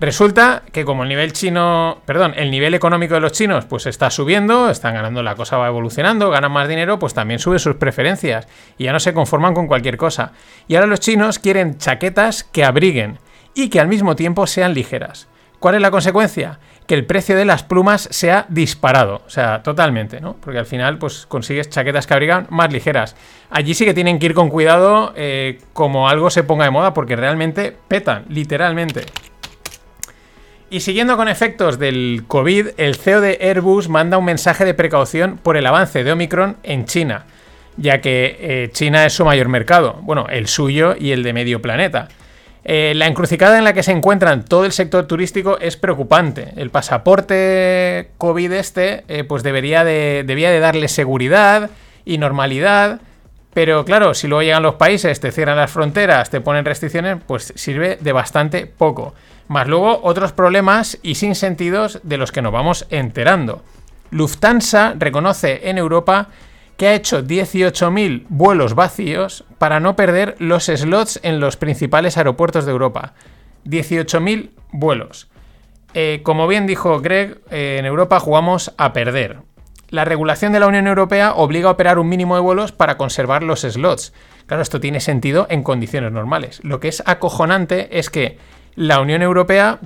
Resulta que como el nivel chino, perdón, el nivel económico de los chinos pues está subiendo, están ganando, la cosa va evolucionando, ganan más dinero, pues también sube sus preferencias y ya no se conforman con cualquier cosa. Y ahora los chinos quieren chaquetas que abriguen y que al mismo tiempo sean ligeras. ¿Cuál es la consecuencia? Que el precio de las plumas se ha disparado, o sea, totalmente, ¿no? Porque al final, pues consigues chaquetas que abrigan más ligeras. Allí sí que tienen que ir con cuidado eh, como algo se ponga de moda, porque realmente petan, literalmente. Y siguiendo con efectos del COVID, el CEO de Airbus manda un mensaje de precaución por el avance de Omicron en China, ya que eh, China es su mayor mercado, bueno, el suyo y el de medio planeta. Eh, la encrucijada en la que se encuentran todo el sector turístico es preocupante. El pasaporte COVID este, eh, pues debería de, de darle seguridad y normalidad, pero claro, si luego llegan los países, te cierran las fronteras, te ponen restricciones, pues sirve de bastante poco. Más luego otros problemas y sin sentidos de los que nos vamos enterando. Lufthansa reconoce en Europa que ha hecho 18.000 vuelos vacíos para no perder los slots en los principales aeropuertos de Europa. 18.000 vuelos. Eh, como bien dijo Greg, eh, en Europa jugamos a perder. La regulación de la Unión Europea obliga a operar un mínimo de vuelos para conservar los slots. Claro, esto tiene sentido en condiciones normales. Lo que es acojonante es que la Unión Europea,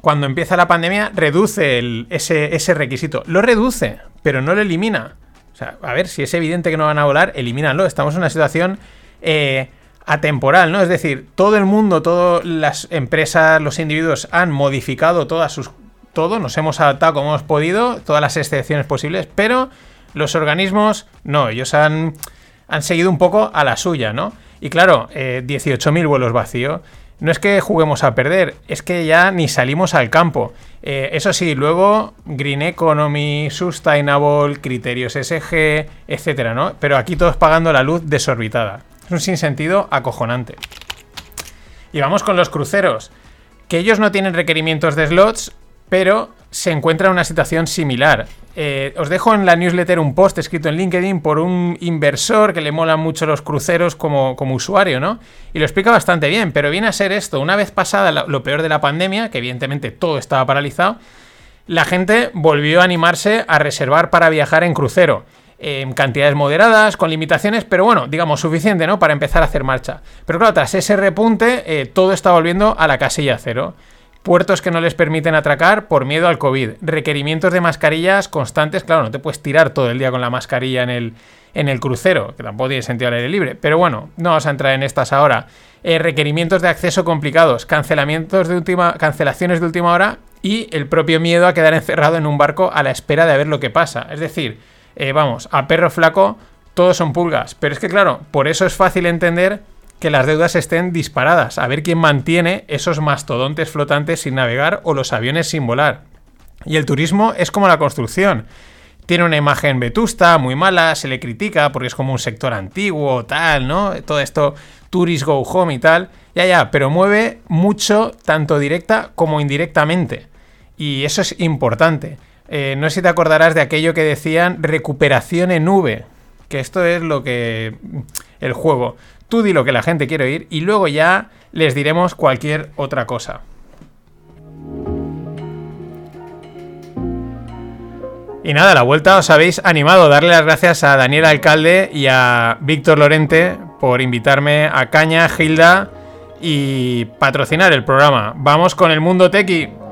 cuando empieza la pandemia, reduce ese, requisito. Lo reduce, pero no lo elimina. O sea, a ver, si es evidente que no van a volar, elimínalo. Estamos en una situación eh, atemporal, ¿no? Es decir, todo el mundo, todas las empresas, los individuos han modificado todas sus. Todo, nos hemos adaptado como hemos podido, todas las excepciones posibles, pero los organismos no, ellos han, han seguido un poco a la suya, ¿no? Y claro, 18.000 eh, vuelos vacíos no es que juguemos a perder, es que ya ni salimos al campo. Eh, eso sí, luego Green Economy, Sustainable, criterios SG, etcétera, ¿no? Pero aquí todos pagando la luz desorbitada. Es un sinsentido acojonante. Y vamos con los cruceros. Que ellos no tienen requerimientos de slots, pero se encuentra en una situación similar. Eh, os dejo en la newsletter un post escrito en LinkedIn por un inversor que le molan mucho los cruceros como, como usuario, ¿no? Y lo explica bastante bien, pero viene a ser esto, una vez pasada lo peor de la pandemia, que evidentemente todo estaba paralizado, la gente volvió a animarse a reservar para viajar en crucero. En cantidades moderadas, con limitaciones, pero bueno, digamos, suficiente, ¿no? Para empezar a hacer marcha. Pero claro, tras ese repunte, eh, todo está volviendo a la casilla cero puertos que no les permiten atracar por miedo al COVID, requerimientos de mascarillas constantes, claro, no te puedes tirar todo el día con la mascarilla en el, en el crucero, que tampoco tiene sentido al aire libre, pero bueno, no vamos a entrar en estas ahora. Eh, requerimientos de acceso complicados, cancelamientos de última, cancelaciones de última hora y el propio miedo a quedar encerrado en un barco a la espera de ver lo que pasa. Es decir, eh, vamos, a perro flaco todos son pulgas, pero es que claro, por eso es fácil entender que las deudas estén disparadas, a ver quién mantiene esos mastodontes flotantes sin navegar o los aviones sin volar. Y el turismo es como la construcción. Tiene una imagen vetusta, muy mala, se le critica porque es como un sector antiguo, tal, ¿no? Todo esto, tourist go home y tal. Ya, ya, pero mueve mucho, tanto directa como indirectamente. Y eso es importante. Eh, no sé si te acordarás de aquello que decían recuperación en nube. Que esto es lo que... el juego. Tú di lo que la gente quiere oír y luego ya les diremos cualquier otra cosa. Y nada, la vuelta os habéis animado. Darle las gracias a Daniel Alcalde y a Víctor Lorente por invitarme a Caña, Gilda y patrocinar el programa. Vamos con el mundo tequi.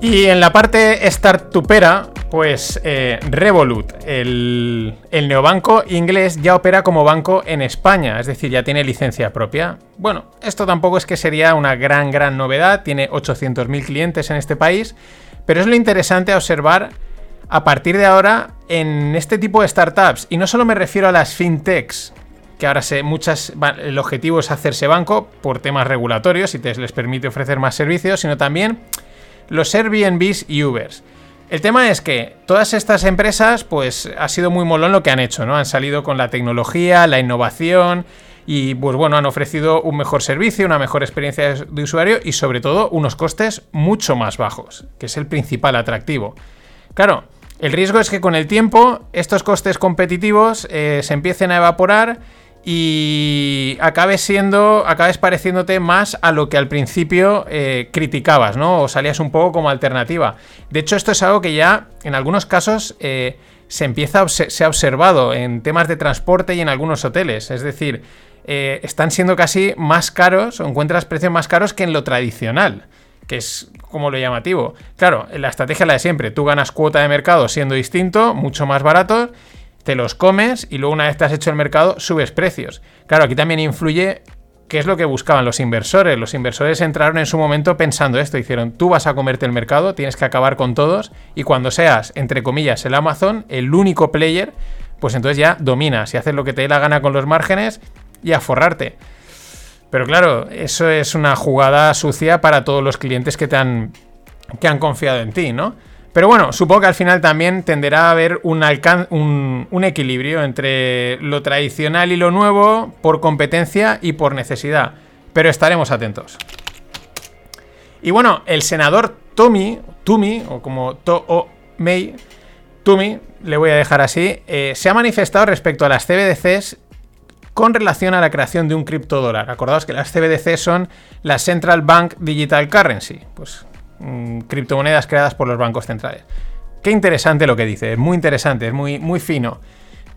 Y en la parte startupera, pues eh, Revolut, el, neobanco inglés, ya opera como banco en España, es decir, ya tiene licencia propia. Bueno, esto tampoco es que sería una gran, gran novedad, tiene 800.000 clientes en este país, pero es lo interesante a observar a partir de ahora en este tipo de startups, y no solo me refiero a las fintechs, que ahora se, muchas, el objetivo es hacerse banco por temas regulatorios y les permite ofrecer más servicios, sino también los Airbnbs y Ubers. El tema es que todas estas empresas, pues ha sido muy molón lo que han hecho, ¿no? Han salido con la tecnología, la innovación y, pues bueno, han ofrecido un mejor servicio, una mejor experiencia de usuario y sobre todo unos costes mucho más bajos, que es el principal atractivo. Claro, el riesgo es que con el tiempo estos costes competitivos eh, se empiecen a evaporar y acabes siendo, acabes pareciéndote más a lo que al principio eh, criticabas, ¿no? O salías un poco como alternativa. De hecho, esto es algo que ya en algunos casos eh, se empieza, se ha observado en temas de transporte y en algunos hoteles. Es decir, eh, están siendo casi más caros o encuentras precios más caros que en lo tradicional, que es como lo llamativo. Claro, la estrategia es la de siempre. Tú ganas cuota de mercado siendo distinto, mucho más barato, te los comes y luego una vez te has hecho el mercado subes precios. Claro, aquí también influye qué es lo que buscaban los inversores. Los inversores entraron en su momento pensando esto, hicieron, tú vas a comerte el mercado, tienes que acabar con todos y cuando seas, entre comillas, el Amazon, el único player, pues entonces ya dominas y haces lo que te dé la gana con los márgenes y a forrarte. Pero claro, eso es una jugada sucia para todos los clientes que te han, que han confiado en ti, ¿no? Pero bueno, supongo que al final también tenderá a haber un, equilibrio entre lo tradicional y lo nuevo por competencia y por necesidad. Pero estaremos atentos. Y bueno, el senador Tommy, Tumi, o como To Mei, Tumi, le voy a dejar así, eh, se ha manifestado respecto a las CBDCs con relación a la creación de un criptodólar. Acordaos que las CBDC son las Central Bank Digital Currency, pues mm, criptomonedas creadas por los bancos centrales. Qué interesante lo que dice, es muy interesante, es muy, muy fino,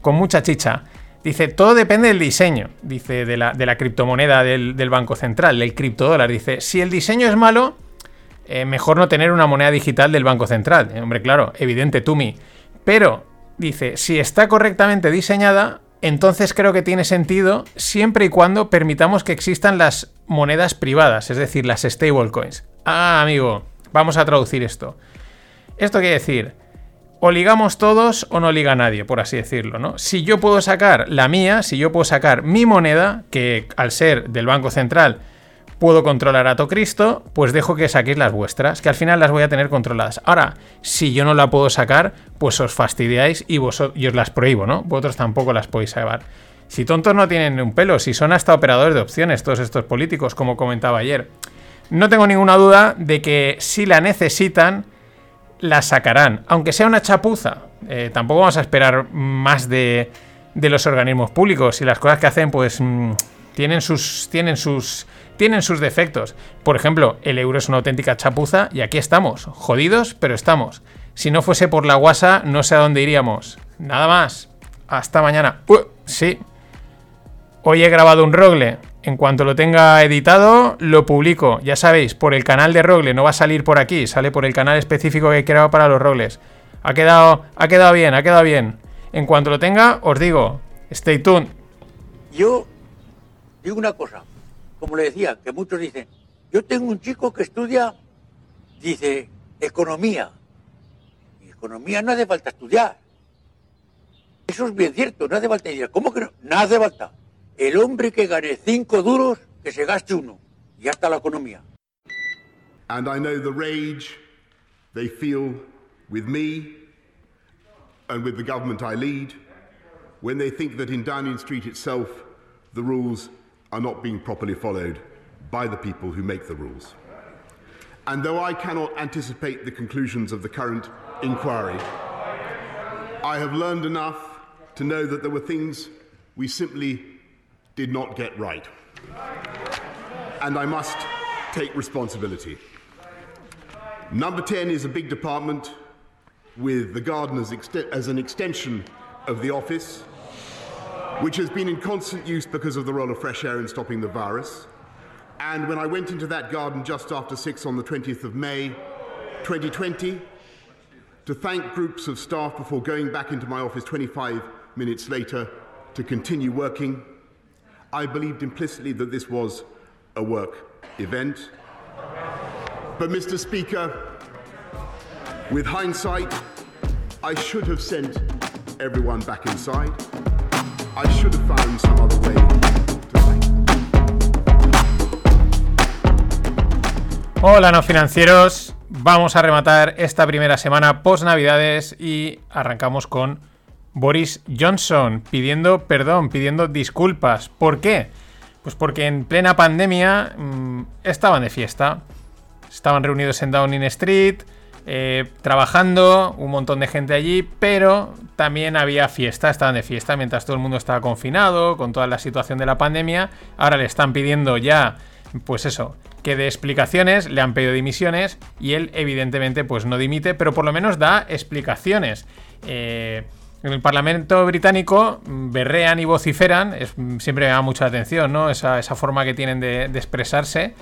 con mucha chicha. Dice, todo depende del diseño, dice, de la, de la criptomoneda del, Banco Central, del criptodólar. Dice, si el diseño es malo, eh, mejor no tener una moneda digital del Banco Central. Eh, hombre, claro, evidente, Tumi. Pero, dice, si está correctamente diseñada, entonces creo que tiene sentido siempre y cuando permitamos que existan las monedas privadas, es decir, las stablecoins. Ah, amigo, vamos a traducir esto. Esto quiere decir, o ligamos todos o no liga nadie, por así decirlo, ¿no? Si yo puedo sacar la mía, si yo puedo sacar mi moneda, que al ser del Banco Central puedo controlar a Cristo, pues dejo que saquéis las vuestras, que al final las voy a tener controladas. Ahora, si yo no la puedo sacar, pues os fastidiáis y, vosotros, y os las prohíbo, ¿no? Vosotros tampoco las podéis llevar. Si tontos no tienen un pelo, si son hasta operadores de opciones todos estos políticos, como comentaba ayer. No tengo ninguna duda de que si la necesitan, la sacarán, aunque sea una chapuza. Eh, tampoco vamos a esperar más de, de, los organismos públicos y las cosas que hacen, pues mmm, tienen sus tienen sus tienen sus defectos. Por ejemplo, el euro es una auténtica chapuza y aquí estamos, jodidos, pero estamos. Si no fuese por la guasa, no sé a dónde iríamos. Nada más. Hasta mañana. Sí. Hoy he grabado un rogle. En cuanto lo tenga editado, lo publico. Ya sabéis, por el canal de Rogle, no va a salir por aquí, sale por el canal específico que he creado para los Rogles. Ha quedado, ha quedado bien, ha quedado bien. En cuanto lo tenga, os digo, stay tuned. Yo digo una cosa, como le decía, que muchos dicen, yo tengo un chico que estudia, dice, economía. Y economía no hace falta estudiar. Eso es bien cierto, no hace falta estudiar. ¿Cómo que no? No hace falta. El hombre que gane cinco duros, que se gaste uno. Y ya está la economía. And I know the rage they feel with me and with the government I lead when they think that in Downing Street itself the rules are not being properly followed by the people who make the rules. And though I cannot anticipate the conclusions of the current inquiry, I have learned enough to know that there were things we simply did not get right. And I must take responsibility. Number 10 is a big department with the garden as, ext- as an extension of the office, which has been in constant use because of the role of fresh air in stopping the virus. And when I went into that garden just after 6 on the 20th of May 2020 to thank groups of staff before going back into my office 25 minutes later to continue working, I believed implicitly that this was a work event. But, Mr. Speaker, with hindsight, I should have sent everyone back inside. Hola, no financieros. Vamos a rematar esta primera semana post Navidades y arrancamos con Boris Johnson pidiendo perdón, pidiendo disculpas. ¿Por qué? Pues porque en plena pandemia mmm, estaban de fiesta. Estaban reunidos en Downing Street, eh, trabajando, un montón de gente allí, pero también había fiesta, estaban de fiesta mientras todo el mundo estaba confinado, con toda la situación de la pandemia. Ahora le están pidiendo ya, pues eso, que dé explicaciones, le han pedido dimisiones y él evidentemente pues no dimite, pero por lo menos da explicaciones. Eh, en el Parlamento británico mm, berrean y vociferan, mm, siempre me da mucha atención, ¿no? Esa, esa forma que tienen de expresarse.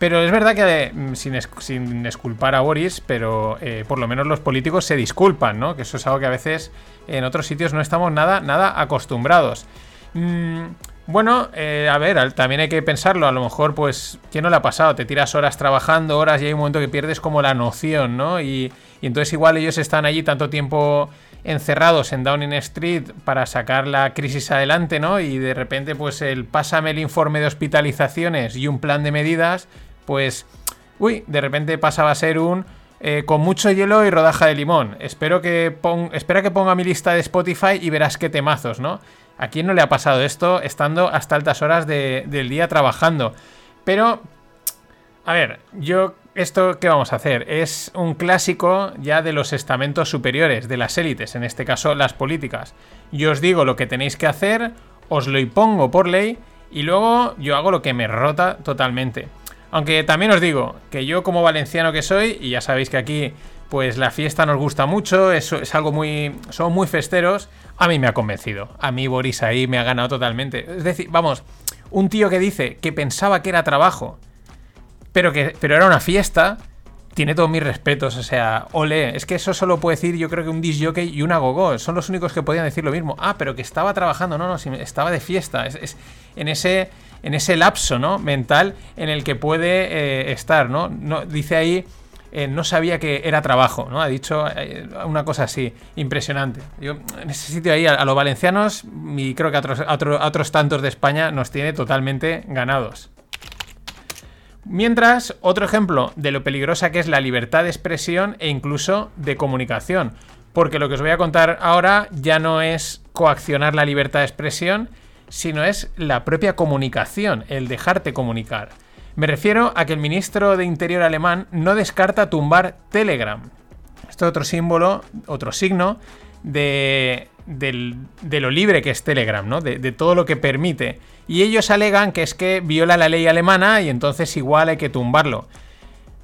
Pero es verdad que, mm, sin, sin esculpar a Boris, pero eh, por lo menos los políticos se disculpan, ¿no? Que eso es algo que a veces en otros sitios no estamos nada, nada acostumbrados. Mm, bueno, eh, a ver, también hay que pensarlo. A lo mejor, pues, ¿quién no le ha pasado? Te tiras horas trabajando, horas, y hay un momento que pierdes como la noción, ¿no? Y, y entonces igual ellos están allí tanto tiempo encerrados en Downing Street para sacar la crisis adelante, ¿no? Y de repente, pues, el pásame el informe de hospitalizaciones y un plan de medidas, pues, uy, de repente pasaba a ser un eh, con mucho hielo y rodaja de limón. Espero que espera que ponga mi lista de Spotify y verás qué temazos, ¿no? ¿A quién no le ha pasado esto estando hasta altas horas de- del día trabajando? Pero, a ver, yo, ¿esto qué vamos a hacer? Es un clásico ya de los estamentos superiores, de las élites, en este caso las políticas. Yo os digo lo que tenéis que hacer, os lo impongo por ley y luego yo hago lo que me rota totalmente. Aunque también os digo que yo como valenciano que soy, y ya sabéis que aquí pues la fiesta nos gusta mucho, es, es algo muy... son muy festeros, a mí me ha convencido. A mí Boris ahí me ha ganado totalmente. Es decir, vamos, un tío que dice que pensaba que era trabajo, pero que pero era una fiesta, tiene todos mis respetos, o sea, ole, es que eso solo puede decir yo creo que un disc jockey y una gogo, son los únicos que podían decir lo mismo. Ah, pero que estaba trabajando, no, no, estaba de fiesta, es, es en ese en ese lapso, ¿no? mental en el que puede eh, estar, ¿no? dice ahí eh, no sabía que era trabajo, ¿no? Ha dicho eh, una cosa así, impresionante. Yo, en ese sitio ahí, a, los valencianos, y creo que otros, a otro- a otros tantos de España, nos tiene totalmente ganados. Mientras, otro ejemplo de lo peligrosa que es la libertad de expresión e incluso de comunicación. Porque lo que os voy a contar ahora ya no es coaccionar la libertad de expresión, sino es la propia comunicación, el dejarte comunicar. Me refiero a que el ministro de Interior alemán no descarta tumbar Telegram. Esto es otro símbolo, otro signo de, de lo libre que es Telegram, ¿no? De todo lo que permite. Y ellos alegan que es que viola la ley alemana y entonces igual hay que tumbarlo.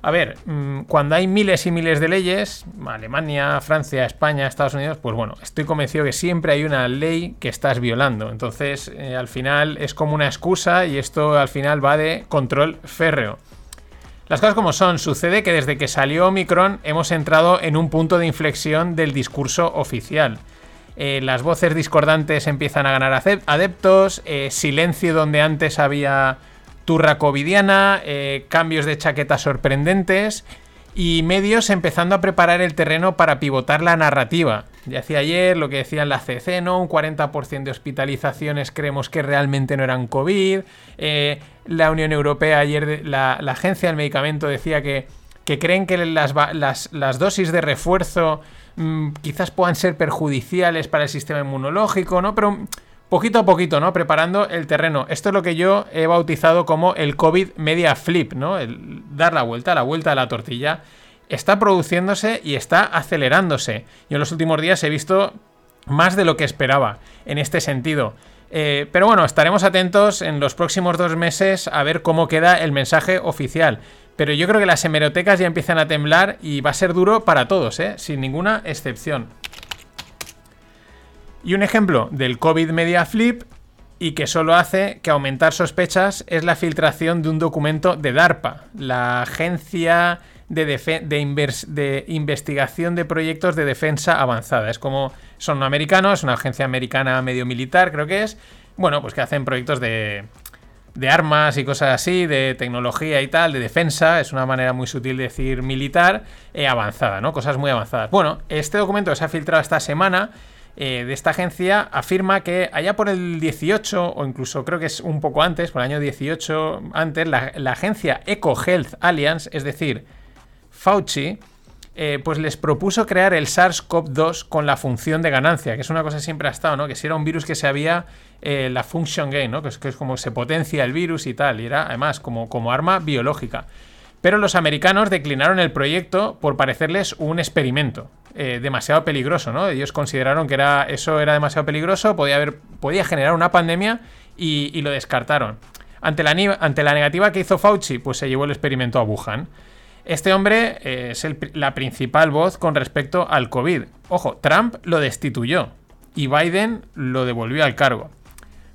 A ver, mm, cuando hay miles y miles de leyes, Alemania, Francia, España, Estados Unidos, pues bueno, estoy convencido que siempre hay una ley que estás violando. Entonces, eh, al final es como una excusa y esto al final va de control férreo. Las cosas como son, sucede que desde que salió Omicron hemos entrado en un punto de inflexión del discurso oficial. Eh, las voces discordantes empiezan a ganar adeptos, eh, silencio donde antes había turra covidiana, eh, cambios de chaqueta sorprendentes y medios empezando a preparar el terreno para pivotar la narrativa. Ya decía ayer lo que decía en la CC, ¿no? Un 40% de hospitalizaciones creemos que realmente no eran COVID. Eh, la Unión Europea ayer, la, Agencia del Medicamento decía que, que creen que las, las- las dosis de refuerzo mm, quizás puedan ser perjudiciales para el sistema inmunológico, ¿no? Pero poquito a poquito, ¿no? Preparando el terreno. Esto es lo que yo he bautizado como el COVID media flip, ¿no? El dar la vuelta, la vuelta a la tortilla. Está produciéndose y está acelerándose. Yo en los últimos días he visto más de lo que esperaba en este sentido. Eh, pero bueno, estaremos atentos en los próximos dos meses a ver cómo queda el mensaje oficial. Pero yo creo que las hemerotecas ya empiezan a temblar y va a ser duro para todos, ¿eh? sin ninguna excepción. Y un ejemplo del COVID Media Flip y que solo hace que aumentar sospechas es la filtración de un documento de DARPA, la Agencia de, de Investigación de Proyectos de Defensa Avanzada. Es como son americanos, una agencia americana medio militar, creo que es. Bueno, pues que hacen proyectos de, de armas y cosas así, de tecnología y tal, de defensa, es una manera muy sutil de decir militar, eh, avanzada, ¿no? Cosas muy avanzadas. Bueno, este documento que se ha filtrado esta semana eh, de esta agencia afirma que allá por el 18, o incluso creo que es un poco antes, por el año 18 antes, la, la agencia Eco Health Alliance, es decir, Fauci, eh, pues les propuso crear el SARS-CoV-2 con la función de ganancia, que es una cosa que siempre ha estado, ¿no? Que si era un virus que se había eh, la function gain, ¿no? Que es, que es como se potencia el virus y tal, y era además como, como arma biológica. Pero los americanos declinaron el proyecto por parecerles un experimento eh, demasiado peligroso, ¿no? Ellos consideraron que era, eso era demasiado peligroso, podía, haber, podía generar una pandemia y, lo descartaron. Ante la, ante la negativa que hizo Fauci, pues se llevó el experimento a Wuhan. Este hombre eh, es la principal voz con respecto al COVID. Ojo, Trump lo destituyó y Biden lo devolvió al cargo.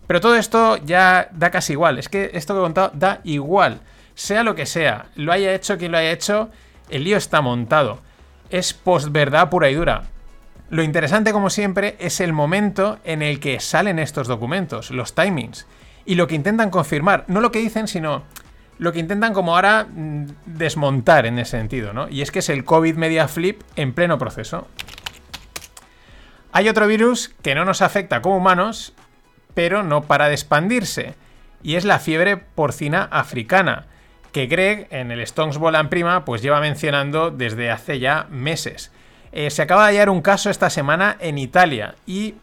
Pero todo esto ya da casi igual. Es que esto que he contado da igual. Sea lo que sea, lo haya hecho quien lo haya hecho, el lío está montado. Es posverdad pura y dura. Lo interesante, como siempre, es el momento en el que salen estos documentos, los timings. Y lo que intentan confirmar, no lo que dicen, sino lo que intentan como ahora mm, desmontar en ese sentido, ¿no? Y es que es el COVID Media Flip en pleno proceso. Hay otro virus que no nos afecta como humanos, pero no para de expandirse. Y es la fiebre porcina africana, que Greg en el Stones Bolan Prima pues lleva mencionando desde hace ya meses. Eh, se acaba de hallar un caso esta semana en Italia y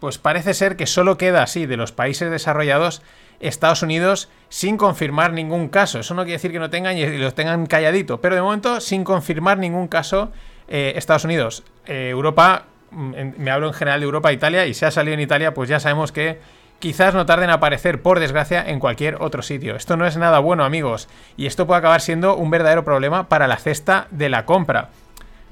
pues parece ser que solo queda así de los países desarrollados Estados Unidos sin confirmar ningún caso. Eso no quiere decir que no tengan y los tengan calladito, pero de momento sin confirmar ningún caso eh, Estados Unidos. Eh, Europa, mm, me hablo en general de Europa e Italia y si ha salido en Italia pues ya sabemos que quizás no tarden en aparecer por desgracia en cualquier otro sitio. Esto no es nada bueno amigos y esto puede acabar siendo un verdadero problema para la cesta de la compra.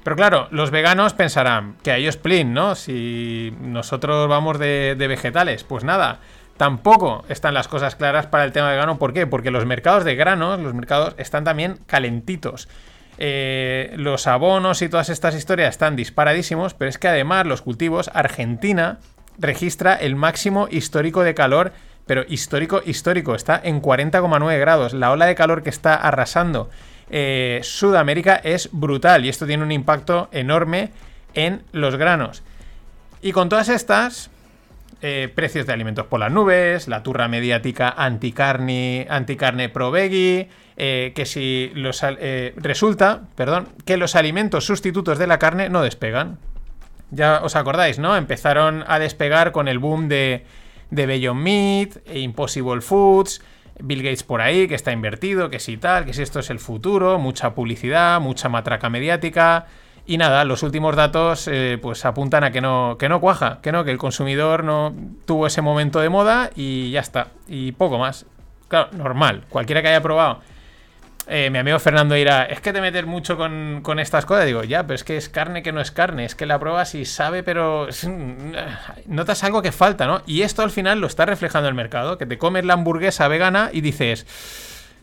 Pero claro, los veganos pensarán que a ellos plin, ¿no? Si nosotros vamos de, de vegetales, pues nada, tampoco están las cosas claras para el tema vegano. ¿Por qué? Porque los mercados de granos, los mercados están también calentitos. Eh, los abonos y todas estas historias están disparadísimos, pero es que además los cultivos, Argentina registra el máximo histórico de calor, pero histórico, histórico, está en 40,9 grados. La ola de calor que está arrasando eh, Sudamérica es brutal y esto tiene un impacto enorme en los granos. Y con todas estas, eh, precios de alimentos por las nubes, la turra mediática anticarne, anticarne pro veggie, eh, que si los resulta, perdón, que los alimentos sustitutos de la carne no despegan. Ya os acordáis, ¿no? Empezaron a despegar con el boom de, de Meat, e Impossible Foods, Bill Gates por ahí, que está invertido, que si tal, que si esto es el futuro, mucha publicidad, mucha matraca mediática. Y nada, los últimos datos eh, pues apuntan a que no, que no cuaja, que no, que el consumidor no tuvo ese momento de moda y ya está. Y poco más. Claro, normal. Cualquiera que haya probado eh, mi amigo Fernando dirá, es que te metes mucho con, con estas cosas. Digo, ya, pero es que es carne que no es carne, es que la pruebas y sabe, pero es- notas algo que falta, ¿no? Y esto al final lo está reflejando el mercado, que te comes la hamburguesa vegana y dices,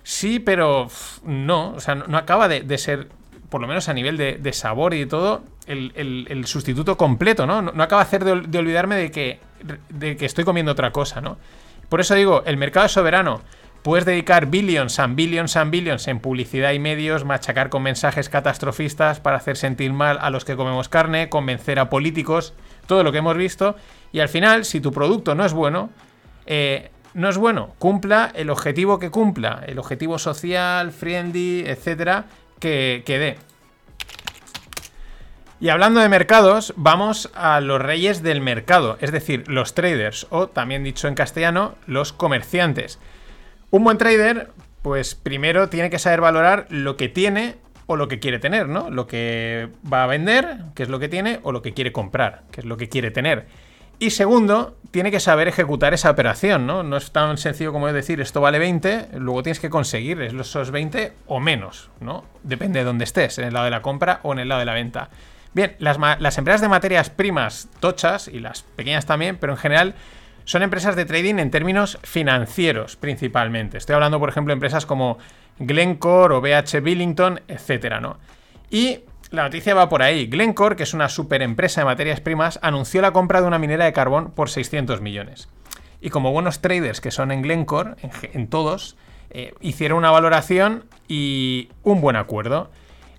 sí, pero no, o sea, no, acaba de, ser, por lo menos a nivel de, sabor y de todo, el, el- sustituto completo, ¿no? No, acaba de hacer de olvidarme de que, de que estoy comiendo otra cosa, ¿no? Por eso digo, el mercado es soberano. Puedes dedicar billions and billions and billions en publicidad y medios, machacar con mensajes catastrofistas para hacer sentir mal a los que comemos carne, convencer a políticos, todo lo que hemos visto. Y al final, si tu producto no es bueno, eh, no es bueno. Cumpla el objetivo que cumpla, el objetivo social, friendly, etcétera, que, que dé. Y hablando de mercados, vamos a los reyes del mercado, es decir, los traders, o también dicho en castellano, los comerciantes. Un buen trader, pues primero tiene que saber valorar lo que tiene o lo que quiere tener, ¿no? Lo que va a vender, que es lo que tiene, o lo que quiere comprar, que es lo que quiere tener. Y segundo, tiene que saber ejecutar esa operación, ¿no? No es tan sencillo como decir esto vale 20, luego tienes que conseguir esos 20 o menos, ¿no? Depende de dónde estés, en el lado de la compra o en el lado de la venta. Bien, las, empresas de materias primas tochas y las pequeñas también, pero en general son empresas de trading en términos financieros principalmente. Estoy hablando, por ejemplo, de empresas como Glencore o BH Billington, etcétera, ¿no? Y la noticia va por ahí. Glencore, que es una super empresa de materias primas, anunció la compra de una minera de carbón por 600 millones. Y como buenos traders que son en Glencore, en todos, eh, hicieron una valoración y un buen acuerdo.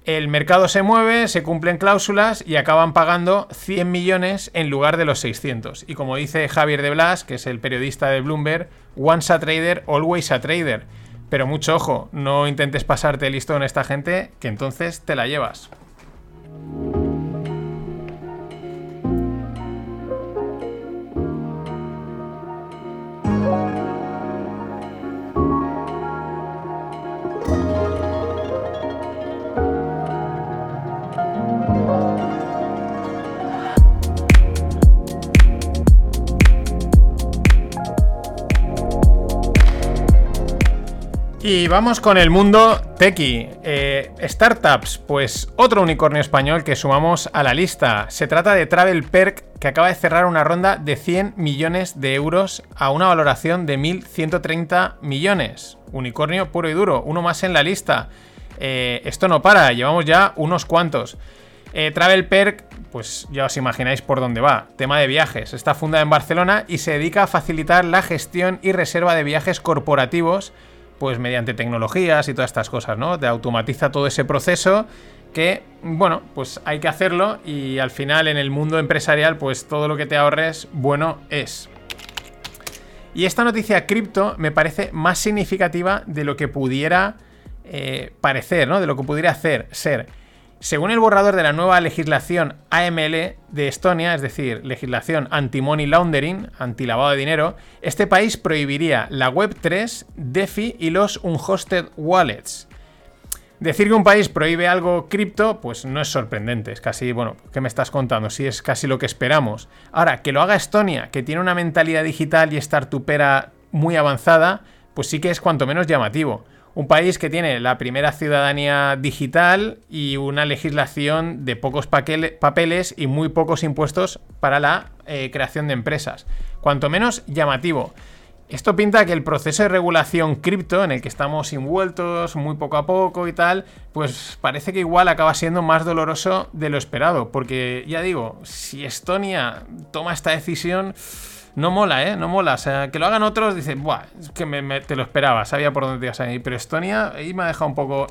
El mercado se mueve, se cumplen cláusulas y acaban pagando 100 millones en lugar de los 600. Y como dice Javier de Blas, que es el periodista de Bloomberg, once a trader, always a trader. Pero mucho ojo, no intentes pasarte listo con esta gente, que entonces te la llevas. Y vamos con el mundo tequi. Eh, startups, pues otro unicornio español que sumamos a la lista. Se trata de Travel Perk, que acaba de cerrar una ronda de 100 millones de euros a una valoración de 1.130 millones. Unicornio puro y duro, uno más en la lista. Eh, esto no para, llevamos ya unos cuantos. Eh, Travel Perk, pues ya os imagináis por dónde va. Tema de viajes. Está fundada en Barcelona y se dedica a facilitar la gestión y reserva de viajes corporativos pues mediante tecnologías y todas estas cosas, ¿no? Te automatiza todo ese proceso que, bueno, pues hay que hacerlo y al final en el mundo empresarial, pues todo lo que te ahorres, bueno es. Y esta noticia cripto me parece más significativa de lo que pudiera eh, parecer, ¿no? De lo que pudiera hacer, ser. Según el borrador de la nueva legislación AML de Estonia, es decir, legislación anti-money laundering, anti-lavado de dinero, este país prohibiría la Web3, DeFi y los unhosted wallets. Decir que un país prohíbe algo cripto, pues no es sorprendente. Es casi, bueno, ¿qué me estás contando? Sí, es casi lo que esperamos. Ahora, que lo haga Estonia, que tiene una mentalidad digital y startupera muy avanzada, pues sí que es cuanto menos llamativo un país que tiene la primera ciudadanía digital y una legislación de pocos papeles y muy pocos impuestos para la eh, creación de empresas. Cuanto menos llamativo. Esto pinta que el proceso de regulación cripto en el que estamos envueltos muy poco a poco y tal, pues parece que igual acaba siendo más doloroso de lo esperado. Porque ya digo, si Estonia toma esta decisión no mola, ¿eh? No mola. O sea, que lo hagan otros, dicen, buah, es que me, te lo esperaba, sabía por dónde ibas a ir. Pero Estonia ahí me ha dejado un poco...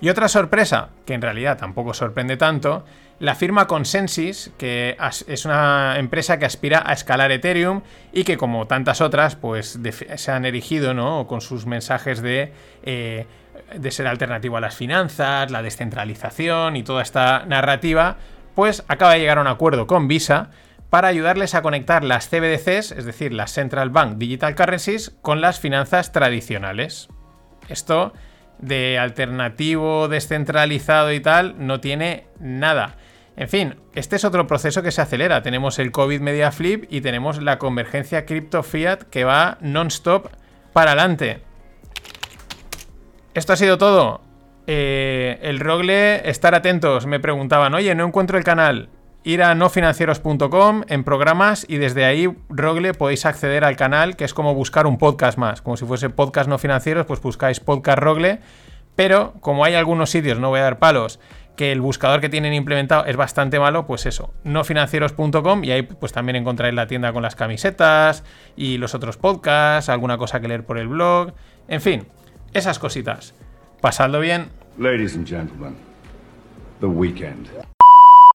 Y otra sorpresa, que en realidad tampoco sorprende tanto, la firma Consensus, que es una empresa que aspira a escalar Ethereum y que como tantas otras, pues se han erigido, ¿no? Con sus mensajes de, eh, de ser alternativo a las finanzas, la descentralización y toda esta narrativa, pues acaba de llegar a un acuerdo con Visa para ayudarles a conectar las CBDCs, es decir, las Central Bank Digital Currencies, con las finanzas tradicionales. Esto de alternativo, descentralizado y tal, no tiene nada. En fin, este es otro proceso que se acelera. Tenemos el COVID Media Flip y tenemos la convergencia cripto fiat que va non-stop para adelante. Esto ha sido todo. Eh, el Rogle, estar atentos. Me preguntaban, oye, no encuentro el canal ir a nofinancieros.com en programas y desde ahí, Rogle, podéis acceder al canal, que es como buscar un podcast más. Como si fuese podcast no financieros, pues buscáis podcast Rogle. Pero como hay algunos sitios, no voy a dar palos, que el buscador que tienen implementado es bastante malo, pues eso, nofinancieros.com y ahí pues también encontráis la tienda con las camisetas y los otros podcasts, alguna cosa que leer por el blog, en fin, esas cositas. Pasadlo bien. Ladies and gentlemen, the weekend.